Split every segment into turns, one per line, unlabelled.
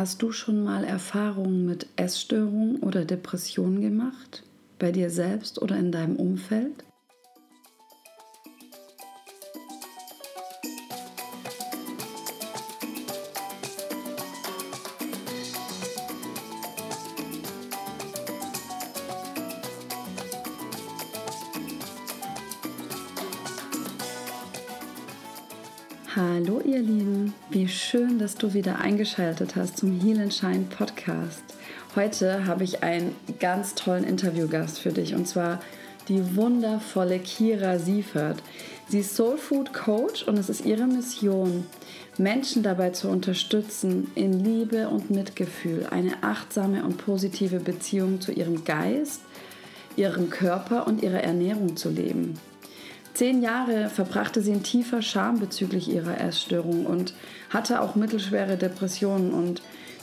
Hast du schon mal Erfahrungen mit Essstörungen oder Depressionen gemacht? Bei dir selbst oder in deinem Umfeld? Du wieder eingeschaltet hast zum Heal and Shine Podcast. Heute habe ich einen ganz tollen Interviewgast für dich und zwar die wundervolle Kira Siefert. Sie ist Soul Food Coach und es ist ihre Mission, Menschen dabei zu unterstützen, in Liebe und Mitgefühl eine achtsame und positive Beziehung zu ihrem Geist, ihrem Körper und ihrer Ernährung zu leben. Zehn Jahre verbrachte sie in tiefer Scham bezüglich ihrer Essstörung und hatte auch mittelschwere Depressionen und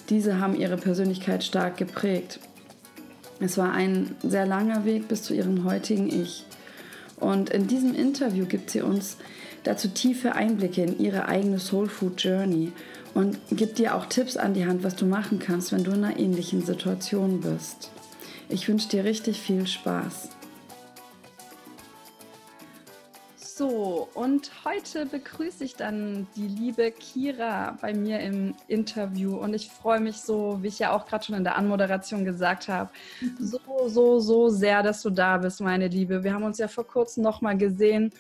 diese haben ihre Persönlichkeit stark geprägt. Es war ein sehr langer Weg bis zu ihrem heutigen Ich. Und in diesem Interview gibt sie uns dazu tiefe Einblicke in ihre eigene Soul Food Journey und gibt dir auch Tipps an die Hand, was du machen kannst, wenn du in einer ähnlichen Situation bist. Ich wünsche dir richtig viel Spaß. So, und heute begrüße ich dann die liebe Kira bei mir im Interview. Und ich freue mich so, wie ich ja auch gerade schon in der Anmoderation gesagt habe, mhm. so, so, so sehr, dass du da bist, meine Liebe. Wir haben uns ja vor kurzem nochmal gesehen.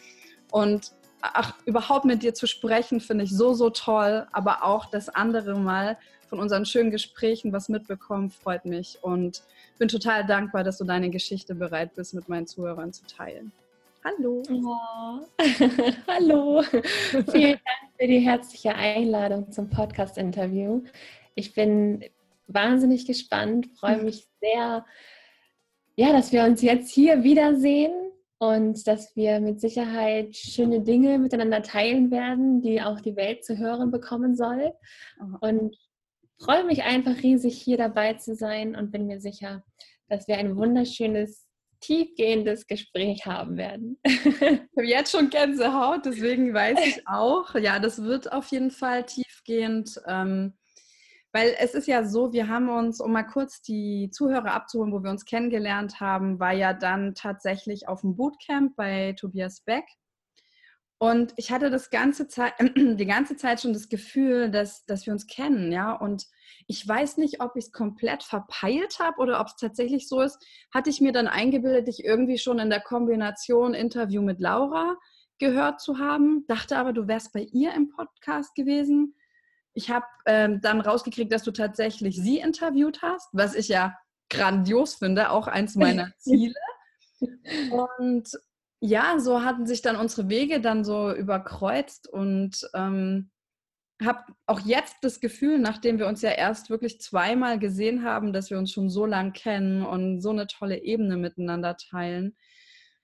Und ach, überhaupt mit dir zu sprechen, finde ich so, so toll. Aber auch das andere Mal von unseren schönen Gesprächen was mitbekommen, freut mich. Und bin total dankbar, dass du deine Geschichte bereit bist, mit meinen Zuhörern zu teilen. Hallo.
Oh. Hallo. Vielen Dank für die herzliche Einladung zum Podcast-Interview. Ich bin wahnsinnig gespannt, freue mich sehr, ja, dass wir uns jetzt hier wiedersehen und dass wir mit Sicherheit schöne Dinge miteinander teilen werden, die auch die Welt zu hören bekommen soll. Und freue mich einfach riesig, hier dabei zu sein und bin mir sicher, dass wir ein wunderschönes tiefgehendes Gespräch haben werden.
ich habe jetzt schon Gänsehaut, deswegen weiß ich auch, ja, das wird auf jeden Fall tiefgehend. Ähm, weil es ist ja so, wir haben uns, um mal kurz die Zuhörer abzuholen, wo wir uns kennengelernt haben, war ja dann tatsächlich auf dem Bootcamp bei Tobias Beck. Und ich hatte das ganze Zeit, die ganze Zeit schon das Gefühl, dass, dass wir uns kennen, ja. Und ich weiß nicht, ob ich es komplett verpeilt habe oder ob es tatsächlich so ist. Hatte ich mir dann eingebildet, dich irgendwie schon in der Kombination Interview mit Laura gehört zu haben. Dachte aber, du wärst bei ihr im Podcast gewesen. Ich habe ähm, dann rausgekriegt, dass du tatsächlich sie interviewt hast, was ich ja grandios finde, auch eins meiner Ziele. Und ja, so hatten sich dann unsere Wege dann so überkreuzt und ähm, habe auch jetzt das Gefühl, nachdem wir uns ja erst wirklich zweimal gesehen haben, dass wir uns schon so lang kennen und so eine tolle Ebene miteinander teilen.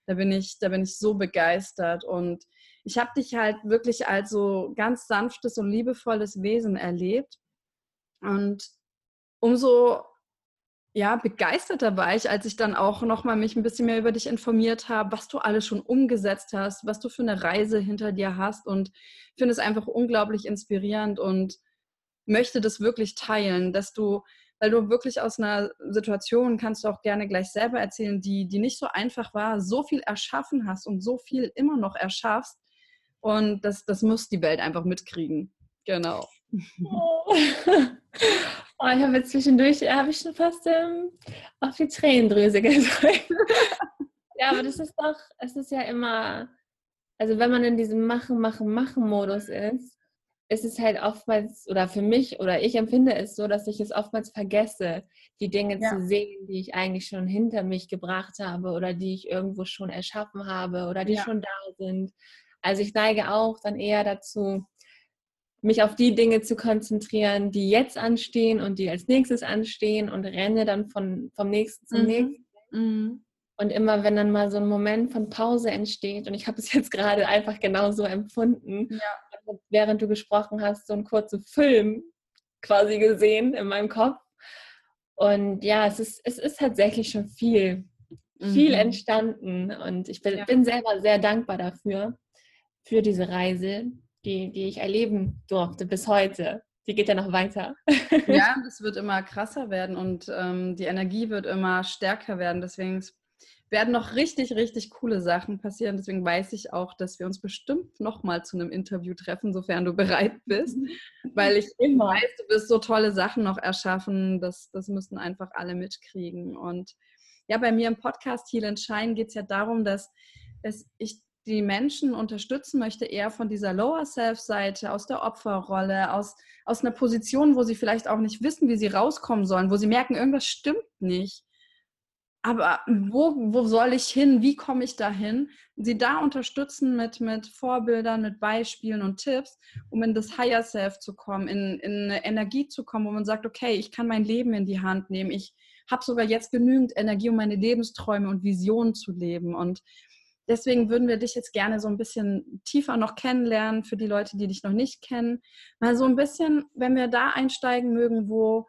Da bin ich, da bin ich so begeistert und ich habe dich halt wirklich als so ganz sanftes und liebevolles Wesen erlebt und umso ja, begeisterter war ich, als ich dann auch nochmal mich ein bisschen mehr über dich informiert habe, was du alles schon umgesetzt hast, was du für eine Reise hinter dir hast und finde es einfach unglaublich inspirierend und möchte das wirklich teilen, dass du, weil du wirklich aus einer Situation, kannst du auch gerne gleich selber erzählen, die, die nicht so einfach war, so viel erschaffen hast und so viel immer noch erschaffst und das, das muss die Welt einfach mitkriegen. Genau. Oh.
Oh, ich habe jetzt zwischendurch, habe ich schon fast ähm, auf die Tränendrüse gedrückt. ja, aber das ist doch, es ist ja immer, also wenn man in diesem Machen, Machen, Machen-Modus ist, ist es halt oftmals, oder für mich, oder ich empfinde es so, dass ich es oftmals vergesse, die Dinge ja. zu sehen, die ich eigentlich schon hinter mich gebracht habe oder die ich irgendwo schon erschaffen habe oder die ja. schon da sind. Also ich neige auch dann eher dazu, mich auf die Dinge zu konzentrieren, die jetzt anstehen und die als nächstes anstehen und renne dann von, vom nächsten zum mhm. nächsten. Mhm. Und immer wenn dann mal so ein Moment von Pause entsteht, und ich habe es jetzt gerade einfach genauso empfunden, ja. während du gesprochen hast, so einen kurzen Film quasi gesehen in meinem Kopf. Und ja, es ist, es ist tatsächlich schon viel, viel mhm. entstanden. Und ich bin, ja. bin selber sehr dankbar dafür, für diese Reise, die, die ich erleben durfte bis heute. die geht ja noch weiter.
ja, das wird immer krasser werden und ähm, die Energie wird immer stärker werden. Deswegen werden noch richtig, richtig coole Sachen passieren. Deswegen weiß ich auch, dass wir uns bestimmt nochmal zu einem Interview treffen, sofern du bereit bist. Weil ich immer weiß, du wirst so tolle Sachen noch erschaffen. Das, das müssen einfach alle mitkriegen. Und ja, bei mir im Podcast Heal and Shine geht es ja darum, dass es, ich die Menschen unterstützen möchte, eher von dieser Lower Self-Seite, aus der Opferrolle, aus, aus einer Position, wo sie vielleicht auch nicht wissen, wie sie rauskommen sollen, wo sie merken, irgendwas stimmt nicht aber wo, wo soll ich hin? Wie komme ich dahin? Sie da unterstützen mit, mit Vorbildern, mit Beispielen und Tipps, um in das Higher Self zu kommen, in, in eine Energie zu kommen, wo man sagt, okay, ich kann mein Leben in die Hand nehmen. Ich habe sogar jetzt genügend Energie, um meine Lebensträume und Visionen zu leben. Und deswegen würden wir dich jetzt gerne so ein bisschen tiefer noch kennenlernen für die Leute, die dich noch nicht kennen. Mal so ein bisschen, wenn wir da einsteigen mögen, wo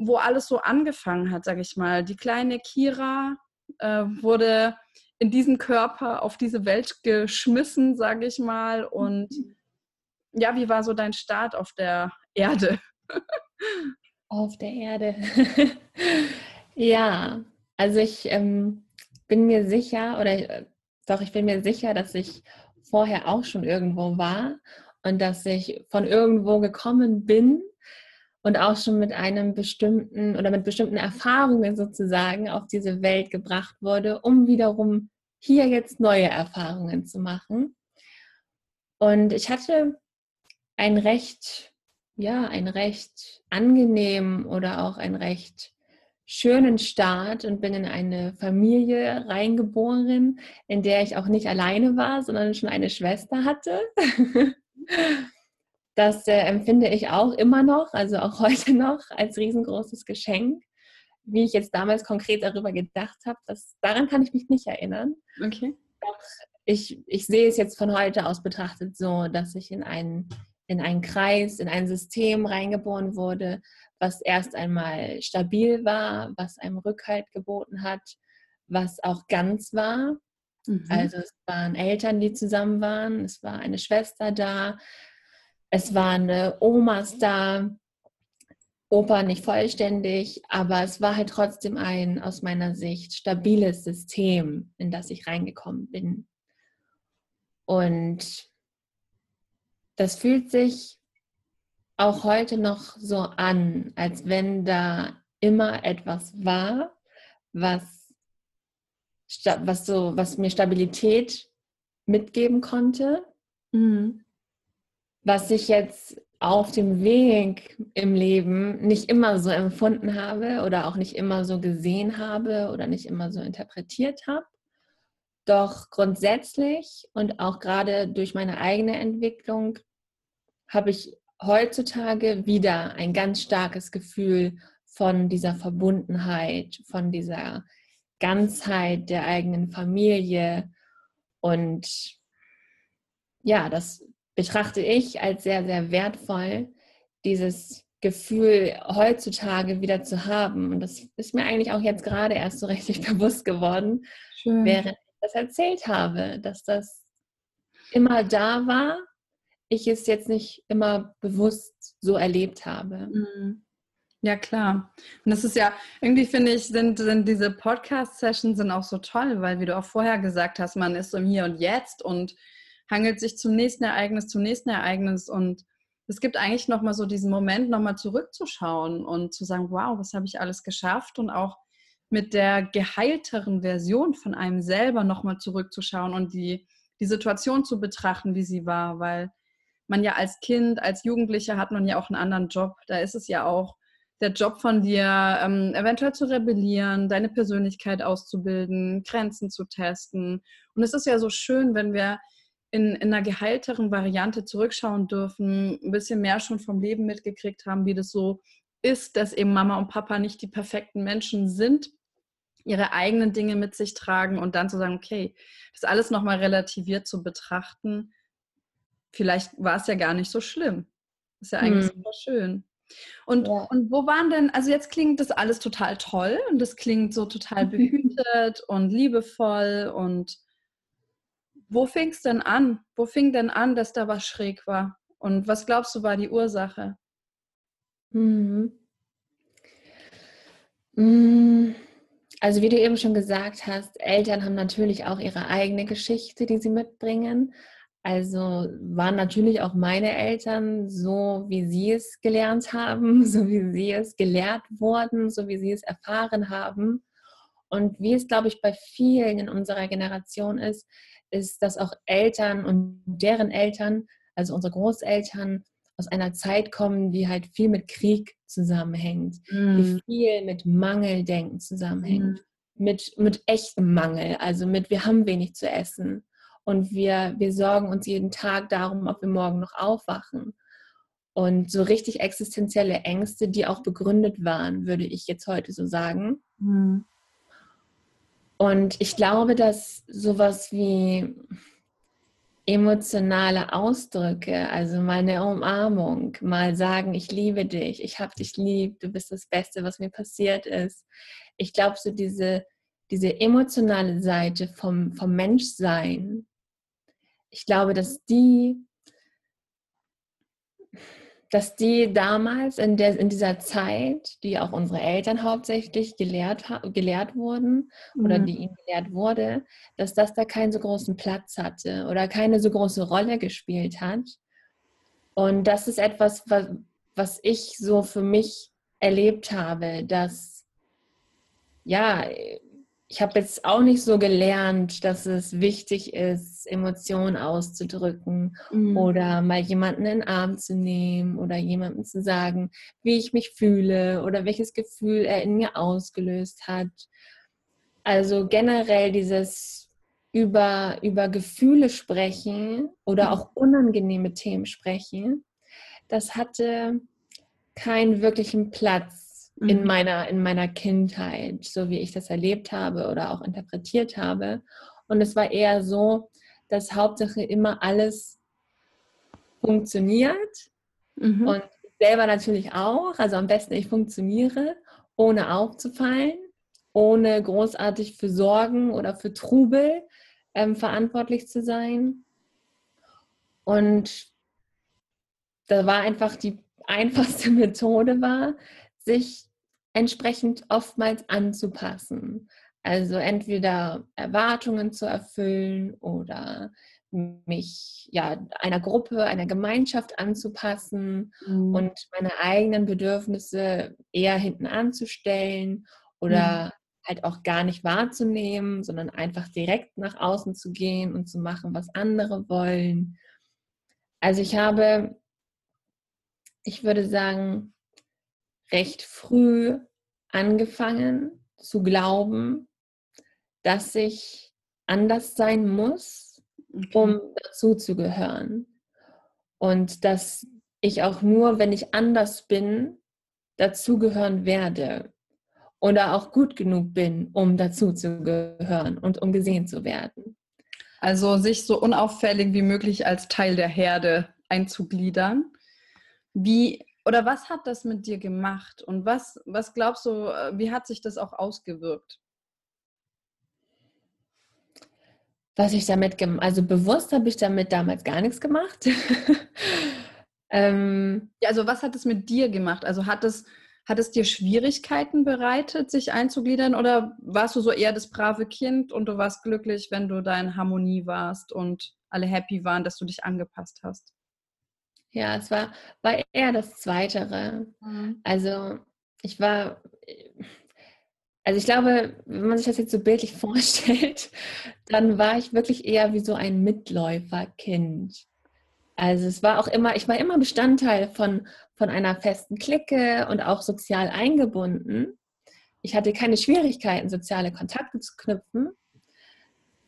wo alles so angefangen hat, sage ich mal. Die kleine Kira äh, wurde in diesen Körper auf diese Welt geschmissen, sage ich mal. Und ja, wie war so dein Start auf der Erde?
auf der Erde. ja, also ich ähm, bin mir sicher, oder äh, doch, ich bin mir sicher, dass ich vorher auch schon irgendwo war und dass ich von irgendwo gekommen bin und auch schon mit einem bestimmten oder mit bestimmten Erfahrungen sozusagen auf diese Welt gebracht wurde, um wiederum hier jetzt neue Erfahrungen zu machen. Und ich hatte ein recht, ja, ein recht angenehm oder auch ein recht schönen Start und bin in eine Familie reingeboren, in der ich auch nicht alleine war, sondern schon eine Schwester hatte. Das äh, empfinde ich auch immer noch, also auch heute noch, als riesengroßes Geschenk. Wie ich jetzt damals konkret darüber gedacht habe, das, daran kann ich mich nicht erinnern.
Okay.
Doch ich, ich sehe es jetzt von heute aus betrachtet so, dass ich in einen, in einen Kreis, in ein System reingeboren wurde, was erst einmal stabil war, was einem Rückhalt geboten hat, was auch ganz war. Mhm. Also es waren Eltern, die zusammen waren, es war eine Schwester da, es waren Omas da, Opa nicht vollständig, aber es war halt trotzdem ein aus meiner Sicht stabiles System, in das ich reingekommen bin. Und das fühlt sich auch heute noch so an, als wenn da immer etwas war, was, was, so, was mir Stabilität mitgeben konnte. Mhm was ich jetzt auf dem Weg im Leben nicht immer so empfunden habe oder auch nicht immer so gesehen habe oder nicht immer so interpretiert habe. Doch grundsätzlich und auch gerade durch meine eigene Entwicklung habe ich heutzutage wieder ein ganz starkes Gefühl von dieser Verbundenheit, von dieser Ganzheit der eigenen Familie und ja, das betrachte ich als sehr, sehr wertvoll, dieses Gefühl heutzutage wieder zu haben. Und das ist mir eigentlich auch jetzt gerade erst so richtig bewusst geworden, Schön. während ich das erzählt habe, dass das immer da war, ich es jetzt nicht immer bewusst so erlebt habe. Mhm.
Ja, klar. Und das ist ja, irgendwie finde ich, sind, sind diese Podcast-Sessions auch so toll, weil, wie du auch vorher gesagt hast, man ist so im Hier und Jetzt und hangelt sich zum nächsten Ereignis, zum nächsten Ereignis und es gibt eigentlich nochmal so diesen Moment, nochmal zurückzuschauen und zu sagen, wow, was habe ich alles geschafft und auch mit der geheilteren Version von einem selber nochmal zurückzuschauen und die, die Situation zu betrachten, wie sie war, weil man ja als Kind, als Jugendlicher hat man ja auch einen anderen Job. Da ist es ja auch der Job von dir, ähm, eventuell zu rebellieren, deine Persönlichkeit auszubilden, Grenzen zu testen. Und es ist ja so schön, wenn wir in, in einer geheilteren Variante zurückschauen dürfen, ein bisschen mehr schon vom Leben mitgekriegt haben, wie das so ist, dass eben Mama und Papa nicht die perfekten Menschen sind, ihre eigenen Dinge mit sich tragen und dann zu sagen, okay, das alles nochmal relativiert zu betrachten, vielleicht war es ja gar nicht so schlimm. Ist ja eigentlich hm. super schön. Und, ja. und wo waren denn, also jetzt klingt das alles total toll und das klingt so total behütet und liebevoll und wo fing es denn an? Wo fing denn an, dass da was schräg war? Und was glaubst du war die Ursache?
Mhm. Mm, also wie du eben schon gesagt hast, Eltern haben natürlich auch ihre eigene Geschichte, die sie mitbringen. Also waren natürlich auch meine Eltern so, wie sie es gelernt haben, so wie sie es gelehrt wurden, so wie sie es erfahren haben. Und wie es, glaube ich, bei vielen in unserer Generation ist, ist, dass auch Eltern und deren Eltern, also unsere Großeltern, aus einer Zeit kommen, die halt viel mit Krieg zusammenhängt, mm. die viel mit Mangeldenken zusammenhängt, mm. mit, mit echtem Mangel, also mit wir haben wenig zu essen und wir, wir sorgen uns jeden Tag darum, ob wir morgen noch aufwachen. Und so richtig existenzielle Ängste, die auch begründet waren, würde ich jetzt heute so sagen. Mm. Und ich glaube, dass sowas wie emotionale Ausdrücke, also meine Umarmung, mal sagen, ich liebe dich, ich habe dich lieb, du bist das Beste, was mir passiert ist. Ich glaube, so diese, diese emotionale Seite vom, vom Menschsein, ich glaube, dass die dass die damals in, der, in dieser Zeit, die auch unsere Eltern hauptsächlich gelehrt, gelehrt wurden oder mhm. die ihnen gelehrt wurde, dass das da keinen so großen Platz hatte oder keine so große Rolle gespielt hat. Und das ist etwas, was, was ich so für mich erlebt habe, dass ja, ich habe jetzt auch nicht so gelernt, dass es wichtig ist, Emotionen auszudrücken mhm. oder mal jemanden in den Arm zu nehmen oder jemandem zu sagen, wie ich mich fühle oder welches Gefühl er in mir ausgelöst hat. Also generell dieses über, über Gefühle sprechen oder mhm. auch unangenehme Themen sprechen, das hatte keinen wirklichen Platz in, mhm. meiner, in meiner Kindheit, so wie ich das erlebt habe oder auch interpretiert habe. Und es war eher so, dass Hauptsache immer alles funktioniert mhm. und selber natürlich auch. Also am besten ich funktioniere, ohne aufzufallen, ohne großartig für Sorgen oder für Trubel ähm, verantwortlich zu sein. Und da war einfach die einfachste Methode war, sich entsprechend oftmals anzupassen. Also entweder Erwartungen zu erfüllen oder mich ja einer Gruppe, einer Gemeinschaft anzupassen mhm. und meine eigenen Bedürfnisse eher hinten anzustellen oder mhm. halt auch gar nicht wahrzunehmen, sondern einfach direkt nach außen zu gehen und zu machen, was andere wollen. Also ich habe, ich würde sagen, recht früh angefangen zu glauben, dass ich anders sein muss, okay. um dazu zu gehören. Und dass ich auch nur, wenn ich anders bin, dazugehören werde. Oder auch gut genug bin, um dazu zu gehören und um gesehen zu werden.
Also sich so unauffällig wie möglich als Teil der Herde einzugliedern. Wie oder was hat das mit dir gemacht und was, was glaubst du, äh, wie hat sich das auch ausgewirkt?
Was ich damit, also bewusst habe ich damit damals gar nichts gemacht.
ähm, ja, also was hat es mit dir gemacht? Also hat es, hat es dir Schwierigkeiten bereitet, sich einzugliedern oder warst du so eher das brave Kind und du warst glücklich, wenn du da in Harmonie warst und alle happy waren, dass du dich angepasst hast?
Ja, es war, war eher das Zweitere. Mhm. Also ich war, also ich glaube, wenn man sich das jetzt so bildlich vorstellt, dann war ich wirklich eher wie so ein Mitläuferkind. Also es war auch immer, ich war immer Bestandteil von, von einer festen Clique und auch sozial eingebunden. Ich hatte keine Schwierigkeiten, soziale Kontakte zu knüpfen,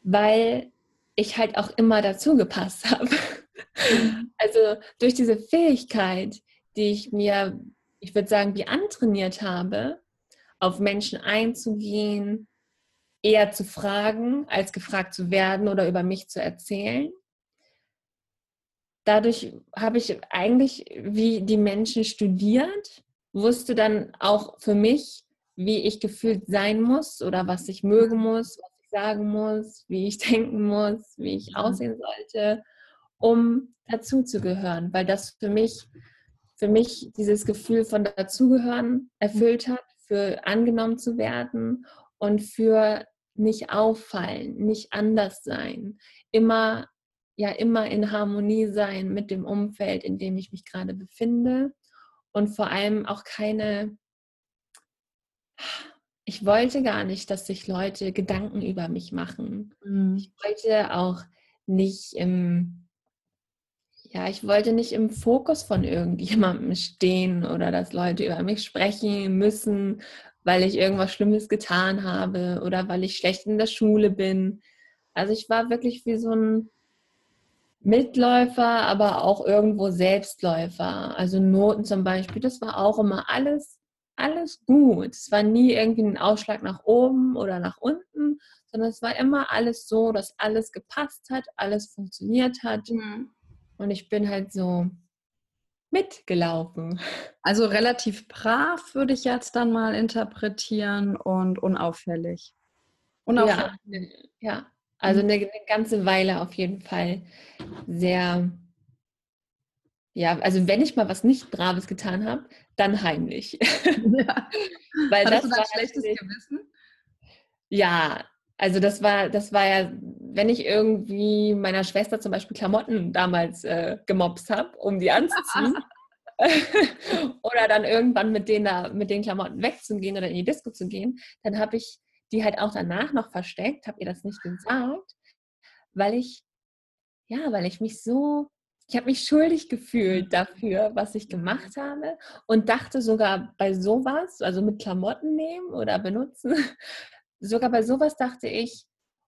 weil ich halt auch immer dazu gepasst habe. Also durch diese Fähigkeit, die ich mir, ich würde sagen, wie antrainiert habe, auf Menschen einzugehen, eher zu fragen, als gefragt zu werden oder über mich zu erzählen. Dadurch habe ich eigentlich wie die Menschen studiert, wusste dann auch für mich, wie ich gefühlt sein muss oder was ich mögen muss, was ich sagen muss, wie ich denken muss, wie ich aussehen sollte um dazu zu gehören, weil das für mich für mich dieses Gefühl von dazugehören erfüllt hat, für angenommen zu werden und für nicht auffallen, nicht anders sein, immer ja immer in Harmonie sein mit dem Umfeld, in dem ich mich gerade befinde und vor allem auch keine ich wollte gar nicht, dass sich Leute Gedanken über mich machen. Mhm. Ich wollte auch nicht im ja, ich wollte nicht im Fokus von irgendjemandem stehen oder dass Leute über mich sprechen müssen, weil ich irgendwas Schlimmes getan habe oder weil ich schlecht in der Schule bin. Also ich war wirklich wie so ein Mitläufer, aber auch irgendwo Selbstläufer. Also Noten zum Beispiel, das war auch immer alles, alles gut. Es war nie irgendwie ein Ausschlag nach oben oder nach unten, sondern es war immer alles so, dass alles gepasst hat, alles funktioniert hat. Mhm. Und ich bin halt so mitgelaufen.
Also relativ brav würde ich jetzt dann mal interpretieren und unauffällig.
Unauffällig. Ja, ja. also eine, eine, ganze Weile auf jeden Fall sehr, ja, also wenn ich mal was nicht Braves getan habe, dann heimlich. Ja.
Weil Hattest das du dann schlechtes Gewissen?
Ja, also das war, das war ja, wenn ich irgendwie meiner Schwester zum Beispiel Klamotten damals äh, gemobst habe, um die anzuziehen. oder dann irgendwann mit denen mit den Klamotten wegzugehen oder in die Disco zu gehen, dann habe ich die halt auch danach noch versteckt, habe ihr das nicht gesagt, weil ich, ja, weil ich mich so, ich habe mich schuldig gefühlt dafür, was ich gemacht habe und dachte sogar bei sowas, also mit Klamotten nehmen oder benutzen, sogar bei sowas dachte ich,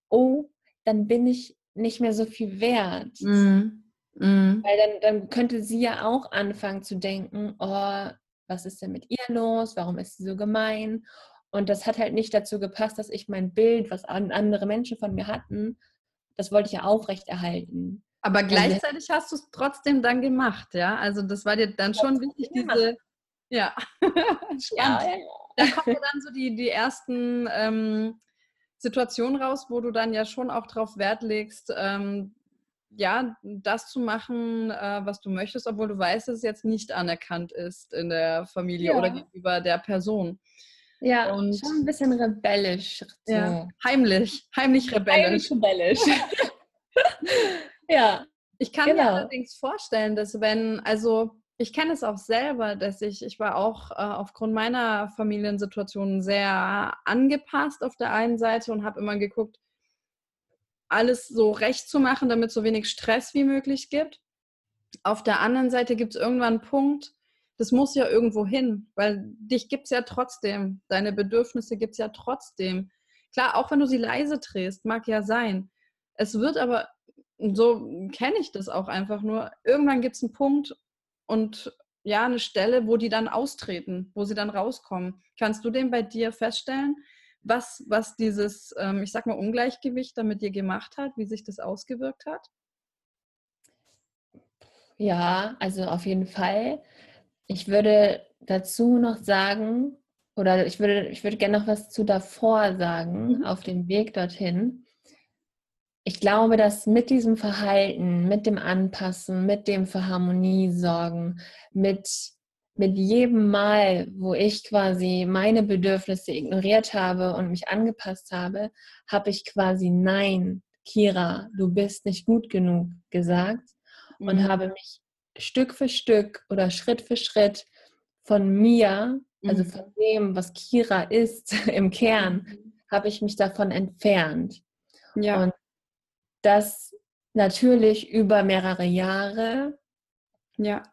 oh, dann bin ich nicht mehr so viel wert. Mhm. Mhm. Weil dann, dann könnte sie ja auch anfangen zu denken, oh, was ist denn mit ihr los? Warum ist sie so gemein? Und das hat halt nicht dazu gepasst, dass ich mein Bild, was andere Menschen von mir hatten, das wollte ich ja aufrechterhalten.
Aber gleichzeitig hast du es trotzdem dann gemacht, ja? Also das war dir dann schon wichtig, diese, ja. ja, ja. Da kommen dann so die, die ersten ähm, Situationen raus, wo du dann ja schon auch darauf Wert legst, ähm, ja, das zu machen, äh, was du möchtest, obwohl du weißt, dass es jetzt nicht anerkannt ist in der Familie ja. oder gegenüber der Person.
Ja, und schon ein bisschen rebellisch.
Ja, heimlich, heimlich rebellisch. Heimlich rebellisch. ja. Ich kann genau. mir allerdings vorstellen, dass wenn, also ich kenne es auch selber, dass ich, ich war auch äh, aufgrund meiner Familiensituation sehr angepasst auf der einen Seite und habe immer geguckt, alles so recht zu machen, damit es so wenig Stress wie möglich gibt. Auf der anderen Seite gibt es irgendwann einen Punkt, das muss ja irgendwo hin, weil dich gibt es ja trotzdem, deine Bedürfnisse gibt es ja trotzdem. Klar, auch wenn du sie leise drehst, mag ja sein. Es wird aber, so kenne ich das auch einfach nur, irgendwann gibt es einen Punkt, und ja, eine Stelle, wo die dann austreten, wo sie dann rauskommen. Kannst du den bei dir feststellen, was, was dieses, ähm, ich sag mal, Ungleichgewicht da mit dir gemacht hat, wie sich das ausgewirkt hat?
Ja, also auf jeden Fall. Ich würde dazu noch sagen, oder ich würde, ich würde gerne noch was zu davor sagen, mhm. auf dem Weg dorthin ich glaube, dass mit diesem Verhalten, mit dem Anpassen, mit dem für Harmonie sorgen, mit, mit jedem Mal, wo ich quasi meine Bedürfnisse ignoriert habe und mich angepasst habe, habe ich quasi Nein, Kira, du bist nicht gut genug gesagt mhm. und habe mich Stück für Stück oder Schritt für Schritt von mir, also mhm. von dem, was Kira ist im Kern, mhm. habe ich mich davon entfernt. Ja. Und das natürlich über mehrere Jahre. Ja.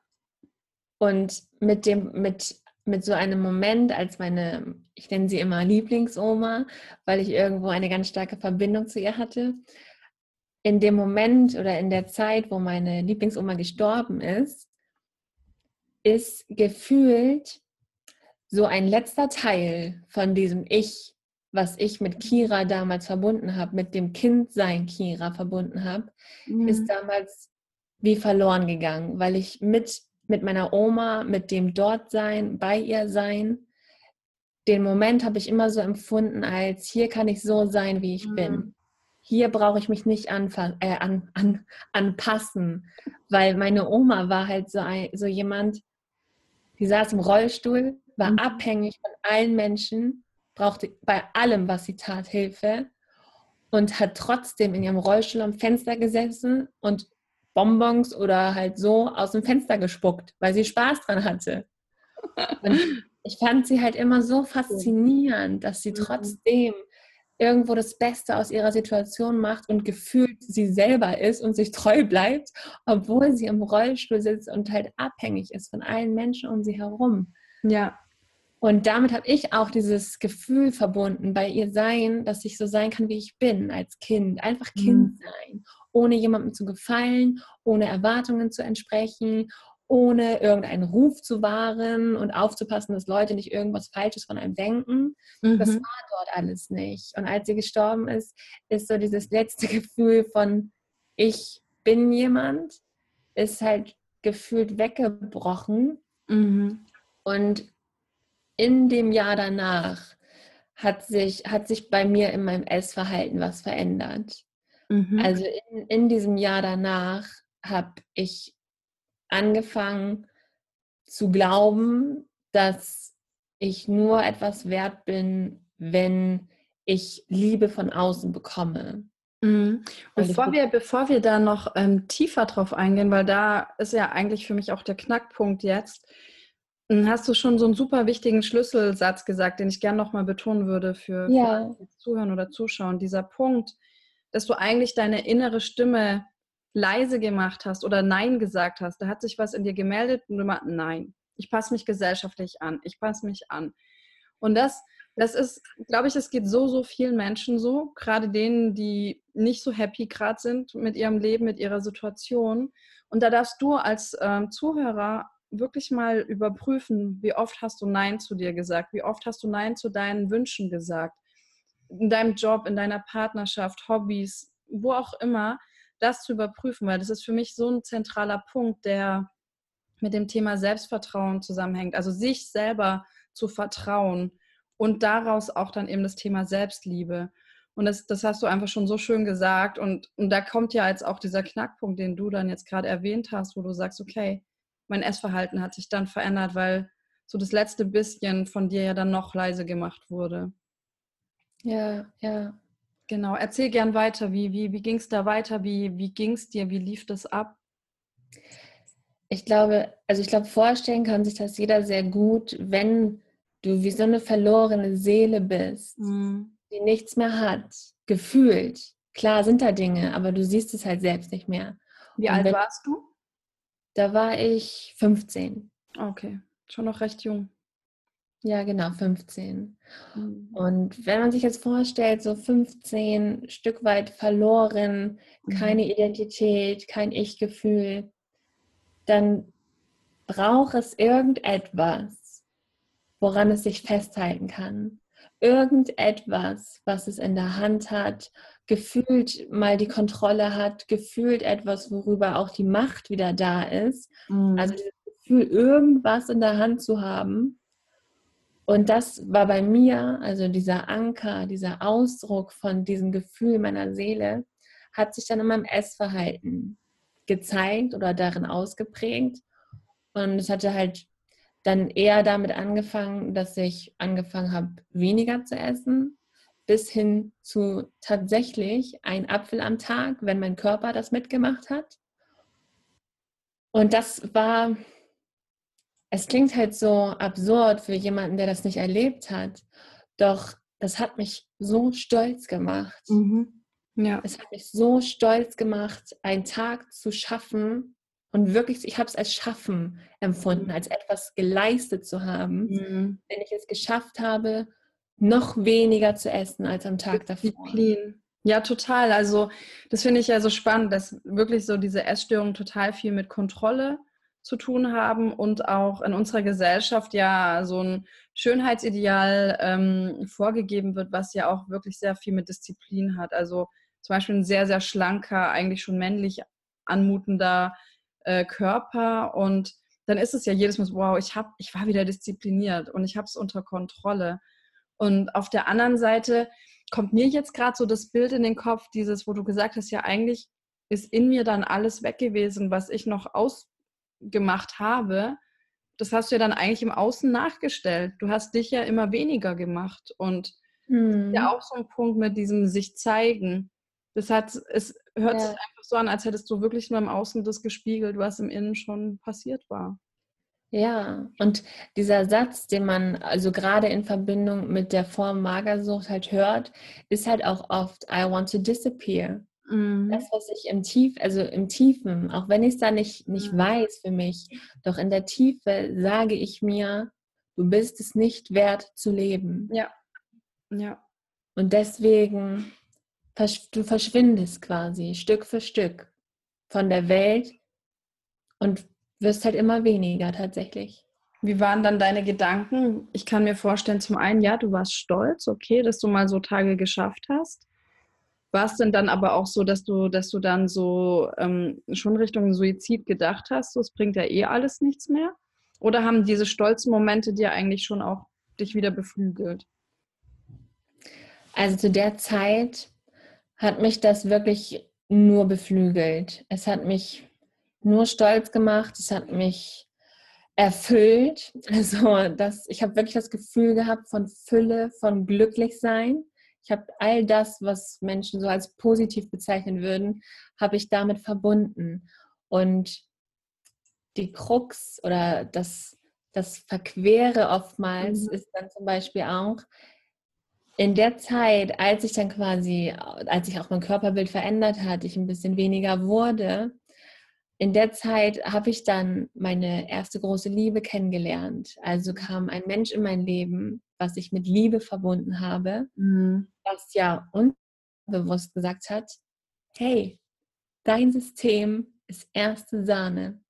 Und mit dem, mit, mit so einem Moment, als meine, ich nenne sie immer Lieblingsoma, weil ich irgendwo eine ganz starke Verbindung zu ihr hatte. In dem Moment oder in der Zeit, wo meine Lieblingsoma gestorben ist, ist gefühlt so ein letzter Teil von diesem Ich was ich mit Kira damals verbunden habe, mit dem Kindsein Kira verbunden habe, mhm. ist damals wie verloren gegangen, weil ich mit, mit meiner Oma, mit dem Dortsein, bei ihr sein, den Moment habe ich immer so empfunden als, hier kann ich so sein, wie ich mhm. bin. Hier brauche ich mich nicht äh, an, an, anpassen, weil meine Oma war halt so, ein, so jemand, Die saß im Rollstuhl, war mhm. abhängig von allen Menschen, brauchte bei allem, was sie tat, Hilfe und hat trotzdem in ihrem Rollstuhl am Fenster gesessen und Bonbons oder halt so aus dem Fenster gespuckt, weil sie Spaß dran hatte. Und ich fand sie halt immer so faszinierend, dass sie mhm. trotzdem irgendwo das Beste aus ihrer Situation macht und gefühlt sie selber ist und sich treu bleibt, obwohl sie im Rollstuhl sitzt und halt abhängig ist von allen Menschen um sie herum.
Ja.
Und damit habe ich auch dieses Gefühl verbunden bei ihr sein, dass ich so sein kann, wie ich bin als Kind. Einfach Kind mhm. sein, ohne jemandem zu gefallen, ohne Erwartungen zu entsprechen, ohne irgendeinen Ruf zu wahren und aufzupassen, dass Leute nicht irgendwas Falsches von einem denken. Mhm. Das war dort alles nicht. Und als sie gestorben ist, ist so dieses letzte Gefühl von ich bin jemand, ist halt gefühlt weggebrochen. Mhm. Und in dem Jahr danach hat sich, hat sich bei mir in meinem Essverhalten was verändert. Mhm. Also in, in diesem Jahr danach habe ich angefangen zu glauben, dass ich nur etwas wert bin, wenn ich Liebe von außen bekomme.
Mhm. Bevor, wir, bevor wir da noch ähm, tiefer drauf eingehen, weil da ist ja eigentlich für mich auch der Knackpunkt jetzt, hast du schon so einen super wichtigen Schlüsselsatz gesagt, den ich gerne nochmal betonen würde für, ja. für Zuhören oder Zuschauen. Dieser Punkt, dass du eigentlich deine innere Stimme leise gemacht hast oder Nein gesagt hast. Da hat sich was in dir gemeldet und du meinst, nein, ich passe mich gesellschaftlich an, ich passe mich an. Und das, das ist, glaube ich, es geht so, so vielen Menschen so, gerade denen, die nicht so happy gerade sind mit ihrem Leben, mit ihrer Situation. Und da darfst du als ähm, Zuhörer wirklich mal überprüfen, wie oft hast du Nein zu dir gesagt, wie oft hast du Nein zu deinen Wünschen gesagt, in deinem Job, in deiner Partnerschaft, Hobbys, wo auch immer, das zu überprüfen, weil das ist für mich so ein zentraler Punkt, der mit dem Thema Selbstvertrauen zusammenhängt, also sich selber zu vertrauen und daraus auch dann eben das Thema Selbstliebe. Und das, das hast du einfach schon so schön gesagt. Und, und da kommt ja jetzt auch dieser Knackpunkt, den du dann jetzt gerade erwähnt hast, wo du sagst, okay, mein Essverhalten hat sich dann verändert, weil so das letzte bisschen von dir ja dann noch leise gemacht wurde.
Ja, ja.
Genau, erzähl gern weiter. Wie, wie, wie ging es da weiter? Wie, wie ging es dir? Wie lief das ab?
Ich glaube, also ich glaube, vorstellen kann sich das jeder sehr gut, wenn du wie so eine verlorene Seele bist, mhm. die nichts mehr hat, gefühlt. Klar sind da Dinge, aber du siehst es halt selbst nicht mehr.
Wie Und alt warst du?
Da war ich 15.
Okay, schon noch recht jung.
Ja, genau, 15. Mhm. Und wenn man sich jetzt vorstellt, so 15 Stück weit verloren, mhm. keine Identität, kein Ich-Gefühl, dann braucht es irgendetwas, woran es sich festhalten kann. Irgendetwas, was es in der Hand hat, gefühlt mal die Kontrolle hat, gefühlt etwas, worüber auch die Macht wieder da ist. Mhm. Also das Gefühl, irgendwas in der Hand zu haben. Und das war bei mir, also dieser Anker, dieser Ausdruck von diesem Gefühl meiner Seele, hat sich dann in meinem Essverhalten gezeigt oder darin ausgeprägt. Und es hatte halt dann eher damit angefangen, dass ich angefangen habe, weniger zu essen, bis hin zu tatsächlich ein Apfel am Tag, wenn mein Körper das mitgemacht hat. Und das war, es klingt halt so absurd für jemanden, der das nicht erlebt hat, doch das hat mich so stolz gemacht. Mhm. Ja. Es hat mich so stolz gemacht, einen Tag zu schaffen und wirklich, ich habe es als Schaffen empfunden, als etwas geleistet zu haben, mhm. wenn ich es geschafft habe, noch weniger zu essen als am Tag Disziplin. davor.
Ja, total. Also das finde ich ja so spannend, dass wirklich so diese Essstörungen total viel mit Kontrolle zu tun haben und auch in unserer Gesellschaft ja so ein Schönheitsideal ähm, vorgegeben wird, was ja auch wirklich sehr viel mit Disziplin hat. Also zum Beispiel ein sehr, sehr schlanker, eigentlich schon männlich anmutender äh, Körper und dann ist es ja jedes Mal so, wow, ich, hab, ich war wieder diszipliniert und ich habe es unter Kontrolle. Und auf der anderen Seite kommt mir jetzt gerade so das Bild in den Kopf, dieses, wo du gesagt hast, ja eigentlich ist in mir dann alles weg gewesen, was ich noch ausgemacht habe. das hast du ja dann eigentlich im Außen nachgestellt. Du hast dich ja immer weniger gemacht und mhm. ja auch so ein Punkt mit diesem sich zeigen. Das hat, es hört ja. sich einfach so an, als hättest du wirklich nur im Außen das gespiegelt, was im Innen schon passiert war.
Ja, und dieser Satz, den man also gerade in Verbindung mit der Form Magersucht halt hört, ist halt auch oft I want to disappear. Mhm. Das, was ich im Tief, also im Tiefen, auch wenn ich es da nicht, nicht mhm. weiß für mich, doch in der Tiefe sage ich mir, du bist es nicht wert zu leben.
Ja. Ja.
Und deswegen, du verschwindest quasi Stück für Stück von der Welt und wirst halt immer weniger tatsächlich.
Wie waren dann deine Gedanken? Ich kann mir vorstellen, zum einen, ja, du warst stolz, okay, dass du mal so Tage geschafft hast. War es denn dann aber auch so, dass du, dass du dann so ähm, schon Richtung Suizid gedacht hast, so es bringt ja eh alles nichts mehr? Oder haben diese stolzen Momente dir eigentlich schon auch dich wieder beflügelt?
Also zu der Zeit hat mich das wirklich nur beflügelt. Es hat mich nur stolz gemacht. Es hat mich erfüllt. Also das, ich habe wirklich das Gefühl gehabt von Fülle, von Glücklichsein. Ich habe all das, was Menschen so als positiv bezeichnen würden, habe ich damit verbunden. Und die Krux oder das, das Verquere oftmals mhm. ist dann zum Beispiel auch, in der Zeit, als ich dann quasi, als sich auch mein Körperbild verändert hat, ich ein bisschen weniger wurde, in der Zeit habe ich dann meine erste große Liebe kennengelernt. Also kam ein Mensch in mein Leben, was ich mit Liebe verbunden habe, mhm. was ja unbewusst gesagt hat, hey, dein System ist erste Sahne.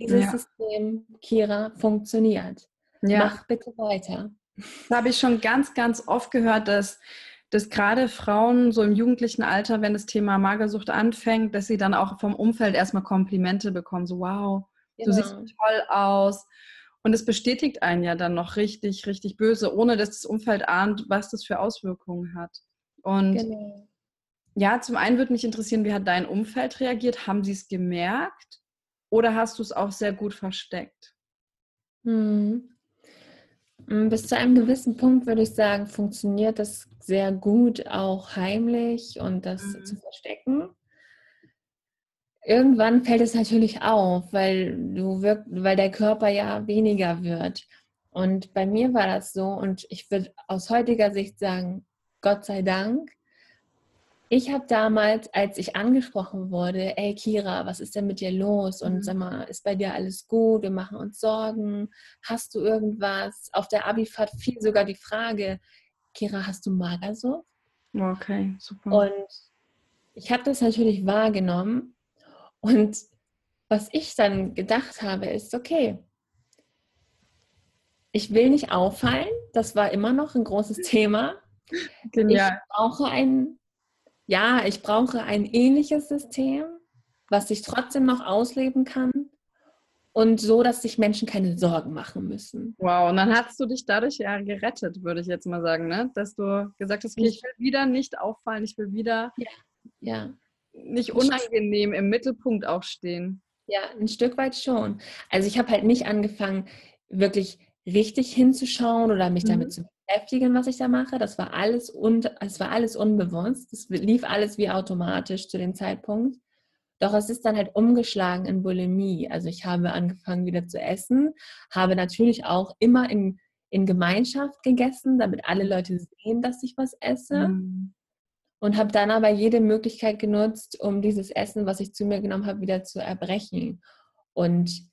Dieses ja. System, Kira, funktioniert. Ja. Mach bitte weiter.
Das habe ich schon ganz, ganz oft gehört, dass dass gerade Frauen so im jugendlichen Alter, wenn das Thema Magersucht anfängt, dass sie dann auch vom Umfeld erstmal Komplimente bekommen, so wow, genau. du siehst genau. toll aus. Und es bestätigt einen ja dann noch richtig, richtig böse, ohne dass das Umfeld ahnt, was das für Auswirkungen hat. Und genau. ja, zum einen würde mich interessieren, wie hat dein Umfeld reagiert? Haben sie es gemerkt oder hast du es auch sehr gut versteckt?
Hm. Mm, bis zu einem gewissen Punkt würde ich sagen, funktioniert das sehr gut auch heimlich und das mhm. zu verstecken. Irgendwann fällt es natürlich auf, weil du wirk weil der Körper ja weniger wird. Und bei mir war das so und ich würde aus heutiger Sicht sagen, Gott sei Dank, ich habe damals, als ich angesprochen wurde, ey Kira, was ist denn mit dir los? Und mhm. sag mal, ist bei dir alles gut? Wir machen uns Sorgen. Hast du irgendwas? Auf der Abifahrt fiel sogar die Frage, Kira, hast du Magersucht?
Okay, super.
Und ich habe das natürlich wahrgenommen. Und was ich dann gedacht habe, ist, okay, ich will nicht auffallen. Das war immer noch ein großes Thema. Genial. Ich brauche ein ja, ich brauche ein ähnliches System, was ich trotzdem noch ausleben kann und so, dass sich Menschen keine Sorgen machen müssen.
Wow, und dann hast du dich dadurch ja gerettet, würde ich jetzt mal sagen, ne? dass du gesagt hast, okay, ich will wieder nicht auffallen, ich will wieder
ja. Ja.
nicht unangenehm im Mittelpunkt auch stehen.
Ja, ein Stück weit schon. Also ich habe halt nicht angefangen, wirklich richtig hinzuschauen oder mich mhm. damit zu beschäftigen, was ich da mache. Das war alles und es war alles unbewusst. Es lief alles wie automatisch zu dem Zeitpunkt. Doch es ist dann halt umgeschlagen in Bulimie. Also ich habe angefangen wieder zu essen, habe natürlich auch immer in, in Gemeinschaft gegessen, damit alle Leute sehen, dass ich was esse. Mhm. Und habe dann aber jede Möglichkeit genutzt, um dieses Essen, was ich zu mir genommen habe, wieder zu erbrechen. Und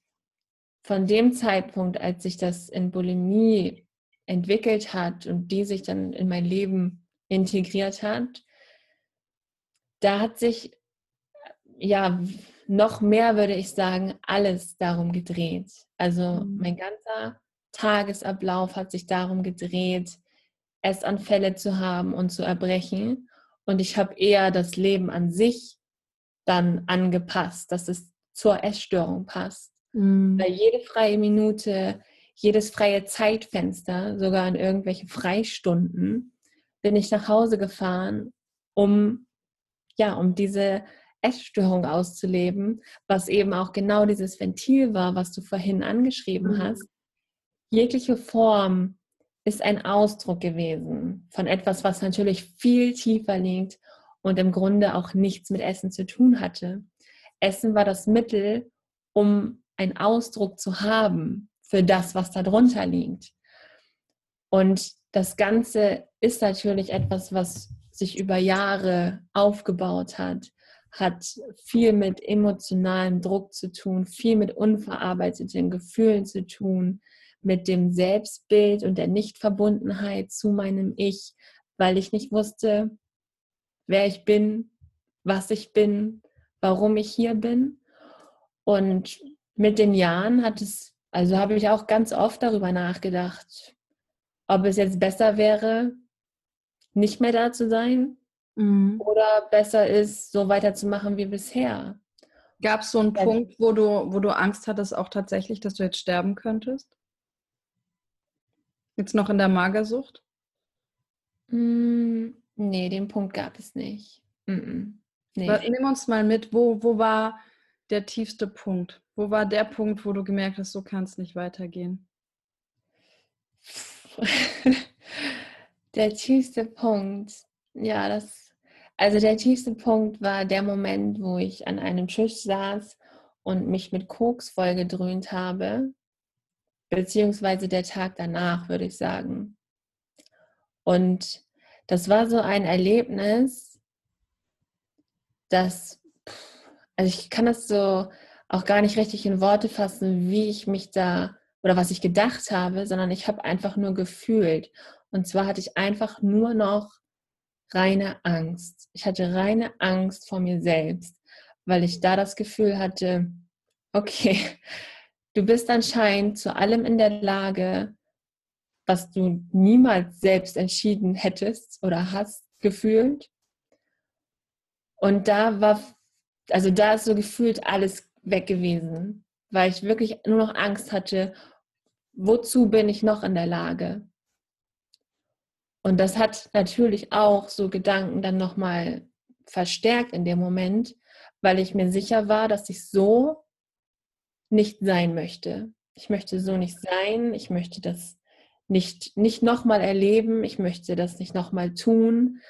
von dem Zeitpunkt, als sich das in Bulimie entwickelt hat und die sich dann in mein Leben integriert hat, da hat sich ja noch mehr, würde ich sagen, alles darum gedreht. Also mhm. mein ganzer Tagesablauf hat sich darum gedreht, Essanfälle zu haben und zu erbrechen. Und ich habe eher das Leben an sich dann angepasst, dass es zur Essstörung passt. Mhm. Weil jede freie Minute, jedes freie Zeitfenster, sogar in irgendwelche Freistunden, bin ich nach Hause gefahren, um ja, um diese Essstörung auszuleben, was eben auch genau dieses Ventil war, was du vorhin angeschrieben
Mhm.
hast. Jegliche Form ist ein Ausdruck gewesen von etwas, was natürlich viel tiefer liegt und im Grunde auch nichts mit Essen zu tun hatte. Essen war das Mittel, um einen Ausdruck zu haben für das, was darunter liegt. Und das Ganze ist natürlich etwas, was sich über Jahre aufgebaut hat, hat viel mit emotionalem Druck zu tun, viel mit unverarbeiteten Gefühlen zu tun, mit dem Selbstbild und der Nichtverbundenheit zu meinem Ich, weil ich nicht wusste, wer ich bin, was ich bin, warum ich hier bin. Und mit den Jahren hat es, also habe ich auch ganz oft darüber nachgedacht, ob es jetzt besser wäre, nicht mehr da zu sein
Mhm.
oder besser ist, so weiterzumachen wie bisher.
Gab es so einen
Ja.
Punkt, wo du, wo du Angst hattest, auch tatsächlich, dass du jetzt sterben könntest? Jetzt noch in der Magersucht?
Mm, nee, den Punkt gab es nicht. Mm -mm. Nee.
Nimm uns mal mit, wo, wo war der tiefste Punkt? Wo war der Punkt, wo du gemerkt hast, so kann es nicht weitergehen?
Der tiefste Punkt, ja, das, also der tiefste Punkt war der Moment, wo ich an einem Tisch saß und mich mit Koks vollgedröhnt habe, beziehungsweise der Tag danach, würde ich sagen. Und das war so ein Erlebnis, das, also ich kann das so auch gar nicht richtig in Worte fassen, wie ich mich da oder was ich gedacht habe, sondern ich habe einfach nur gefühlt. Und zwar hatte ich einfach nur noch reine Angst. Ich hatte reine Angst vor mir selbst, weil ich da das Gefühl hatte, okay, du bist anscheinend zu allem in der Lage, was du niemals selbst entschieden hättest oder hast gefühlt. Und da war, also da ist so gefühlt alles weg gewesen, weil ich wirklich nur noch Angst hatte, wozu bin ich noch in der Lage? Und das hat natürlich auch so Gedanken dann nochmal verstärkt in dem Moment, weil ich mir sicher war, dass ich so nicht sein möchte. Ich möchte so nicht sein, ich möchte das nicht, nicht nochmal erleben, ich möchte das nicht nochmal tun.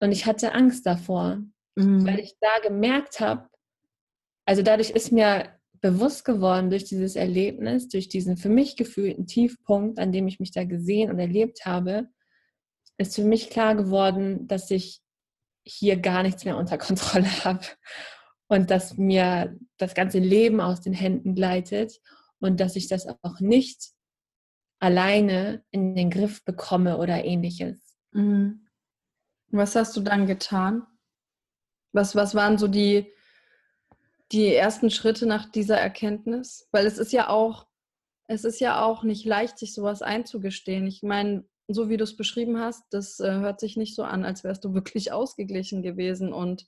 Und ich hatte Angst davor,
Mhm.
weil ich da gemerkt habe, also dadurch ist mir bewusst geworden durch dieses Erlebnis, durch diesen für mich gefühlten Tiefpunkt, an dem ich mich da gesehen und erlebt habe, ist für mich klar geworden, dass ich hier gar nichts mehr unter Kontrolle habe und dass mir das ganze Leben aus den Händen gleitet und dass ich das auch nicht alleine in den Griff bekomme oder ähnliches.
Mhm. Was hast du dann getan? Was, was waren so die, die ersten Schritte nach dieser Erkenntnis? Weil es ist ja auch, es ist ja auch nicht leicht, sich sowas einzugestehen. Ich meine, so wie du es beschrieben hast, das äh, hört sich nicht so an, als wärst du wirklich ausgeglichen gewesen. Und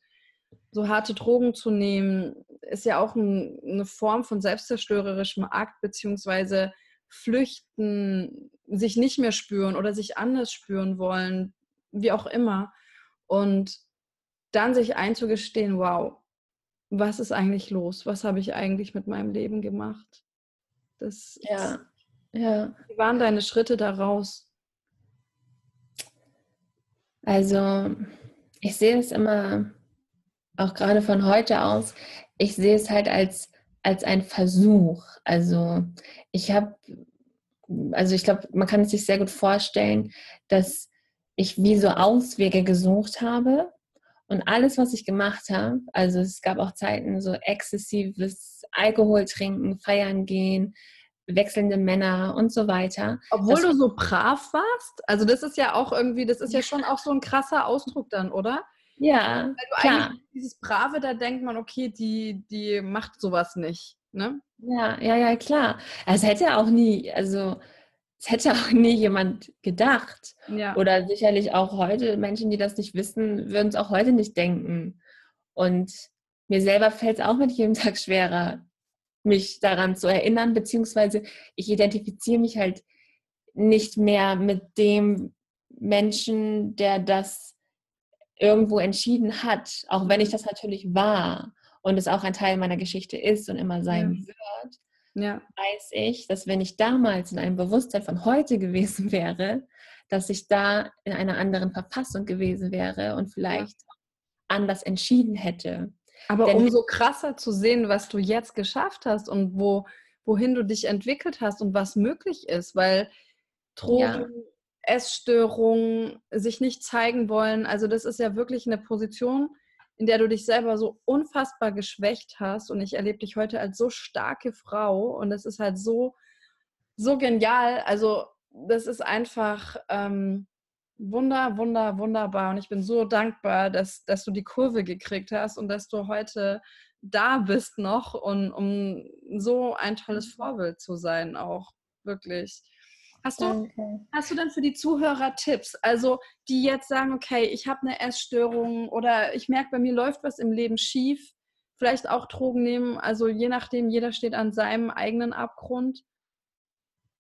so harte Drogen zu nehmen, ist ja auch ein, eine Form von selbstzerstörerischem Akt, beziehungsweise flüchten, sich nicht mehr spüren oder sich anders spüren wollen, wie auch immer. Und dann sich einzugestehen, wow, was ist eigentlich los? Was habe ich eigentlich mit meinem Leben gemacht? Das
Ja, ja.
Wie waren deine Schritte daraus?
Also ich sehe es immer, auch gerade von heute aus, ich sehe es halt als, als ein Versuch. Also ich habe, also ich glaube, man kann es sich sehr gut vorstellen, dass ich wie so Auswege gesucht habe und alles, was ich gemacht habe, also es gab auch Zeiten, so exzessives Alkohol trinken, feiern gehen, wechselnde Männer und so weiter.
Obwohl
Das-
du so brav warst? Also das ist ja auch irgendwie, das ist ja schon auch so ein krasser Ausdruck dann, oder?
Ja,
Weil du
klar.
eigentlich dieses Brave, da denkt man, okay, die, die macht sowas nicht. Ne?
Ja, ja, ja, klar. Also es hätte auch nie, also es hätte auch nie jemand gedacht.
Ja.
Oder sicherlich auch heute, Menschen, die das nicht wissen, würden es auch heute nicht denken. Und mir selber fällt es auch mit jedem Tag schwerer, mich daran zu erinnern, beziehungsweise ich identifiziere mich halt nicht mehr mit dem Menschen, der das irgendwo entschieden hat, auch wenn ich das natürlich war und es auch ein Teil meiner Geschichte ist und immer sein ja. wird, ja. weiß ich, dass wenn ich damals in einem Bewusstsein von heute gewesen wäre, dass ich da in einer anderen Verfassung gewesen wäre und vielleicht ja. anders entschieden hätte.
Aber Denn umso krasser zu sehen, was du jetzt geschafft hast und wo, wohin du dich entwickelt hast und was möglich ist, weil Drogen, ja. Essstörungen, sich nicht zeigen wollen, also das ist ja wirklich eine Position, in der du dich selber so unfassbar geschwächt hast und ich erlebe dich heute als so starke Frau und es ist halt so, so genial. Also das ist einfach ähm, wunder, wunder, wunderbar und ich bin so dankbar, dass, dass du die Kurve gekriegt hast und dass du heute da bist noch und um so ein tolles Vorbild zu sein auch, wirklich. Hast du, hast du denn für die Zuhörer Tipps? Also, die jetzt sagen, okay, ich habe eine Essstörung oder ich merke, bei mir läuft was im Leben schief, vielleicht auch Drogen nehmen, also je nachdem, jeder steht an seinem eigenen Abgrund.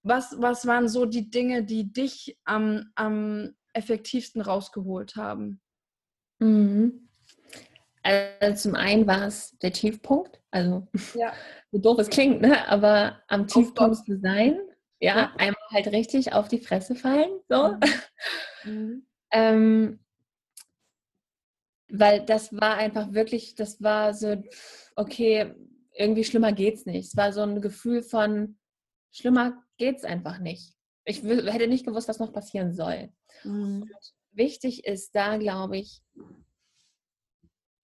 Was, was waren so die Dinge, die dich am, am effektivsten rausgeholt haben?
Mhm. Also zum einen war es der Tiefpunkt, also ja. so doof es klingt, ne? aber am Tiefpunkt zu sein ja, einmal halt richtig auf die Fresse fallen. So. Mhm. mhm. ähm, weil das war einfach wirklich, das war so, okay, irgendwie schlimmer geht's nicht. Es war so ein Gefühl von, schlimmer geht's einfach nicht. Ich hätte nicht gewusst, was noch passieren soll. Mhm. wichtig ist da, glaube ich,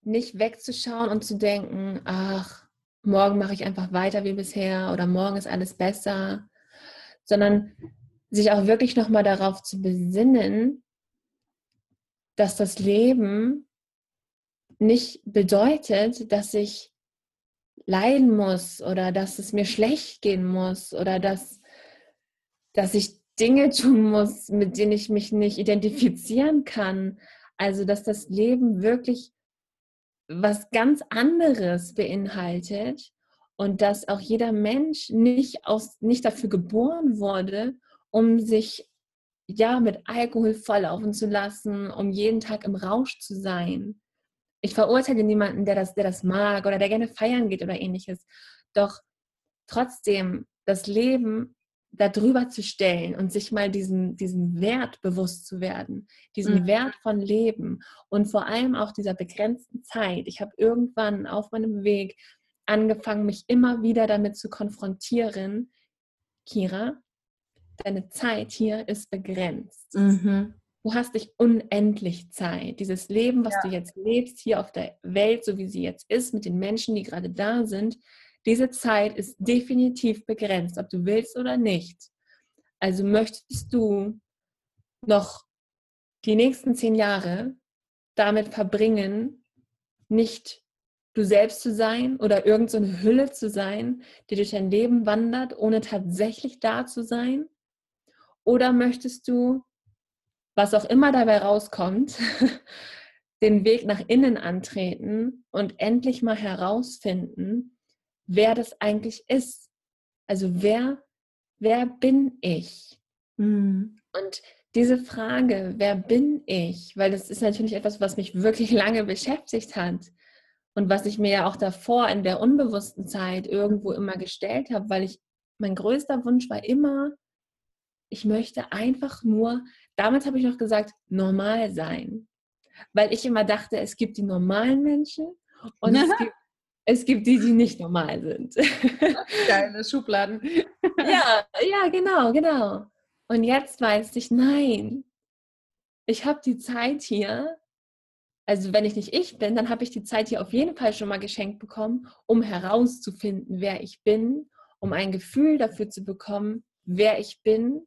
nicht wegzuschauen und zu denken, ach, morgen mache ich einfach weiter wie bisher oder morgen ist alles besser sondern sich auch wirklich nochmal darauf zu besinnen, dass das Leben nicht bedeutet, dass ich leiden muss oder dass es mir schlecht gehen muss oder dass, dass ich Dinge tun muss, mit denen ich mich nicht identifizieren kann. Also dass das Leben wirklich was ganz anderes beinhaltet und dass auch jeder Mensch nicht, aus, nicht dafür geboren wurde, um sich ja mit Alkohol volllaufen zu lassen, um jeden Tag im Rausch zu sein. Ich verurteile niemanden, der das, der das mag oder der gerne feiern geht oder ähnliches. Doch trotzdem das Leben darüber zu stellen und sich mal diesen, diesen Wert bewusst zu werden, diesen mhm. Wert von Leben und vor allem auch dieser begrenzten Zeit. Ich habe irgendwann auf meinem Weg angefangen, mich immer wieder damit zu konfrontieren, Kira, deine Zeit hier ist begrenzt. Mhm. Du hast nicht unendlich Zeit. Dieses Leben, was ja. du jetzt lebst, hier auf der Welt, so wie sie jetzt ist, mit den Menschen, die gerade da sind, diese Zeit ist definitiv begrenzt, ob du willst oder nicht. Also möchtest du noch die nächsten zehn Jahre damit verbringen, nicht du selbst zu sein oder irgendeine so Hülle zu sein, die durch dein Leben wandert, ohne tatsächlich da zu sein? Oder möchtest du, was auch immer dabei rauskommt, den Weg nach innen antreten und endlich mal herausfinden, wer das eigentlich ist? Also wer, wer bin ich? Mhm. Und diese Frage, wer bin ich? Weil das ist natürlich etwas, was mich wirklich lange beschäftigt hat und was ich mir ja auch davor in der unbewussten Zeit irgendwo immer gestellt habe, weil ich, mein größter Wunsch war immer, ich möchte einfach nur, damals habe ich noch gesagt, normal sein. Weil ich immer dachte, es gibt die normalen Menschen und es, gibt, es gibt die, die nicht normal sind.
Geile Schubladen.
ja, ja, genau, genau. Und jetzt weiß ich, nein, ich habe die Zeit hier, also wenn ich nicht ich bin, dann habe ich die Zeit hier auf jeden Fall schon mal geschenkt bekommen, um herauszufinden, wer ich bin, um ein Gefühl dafür zu bekommen, wer ich bin,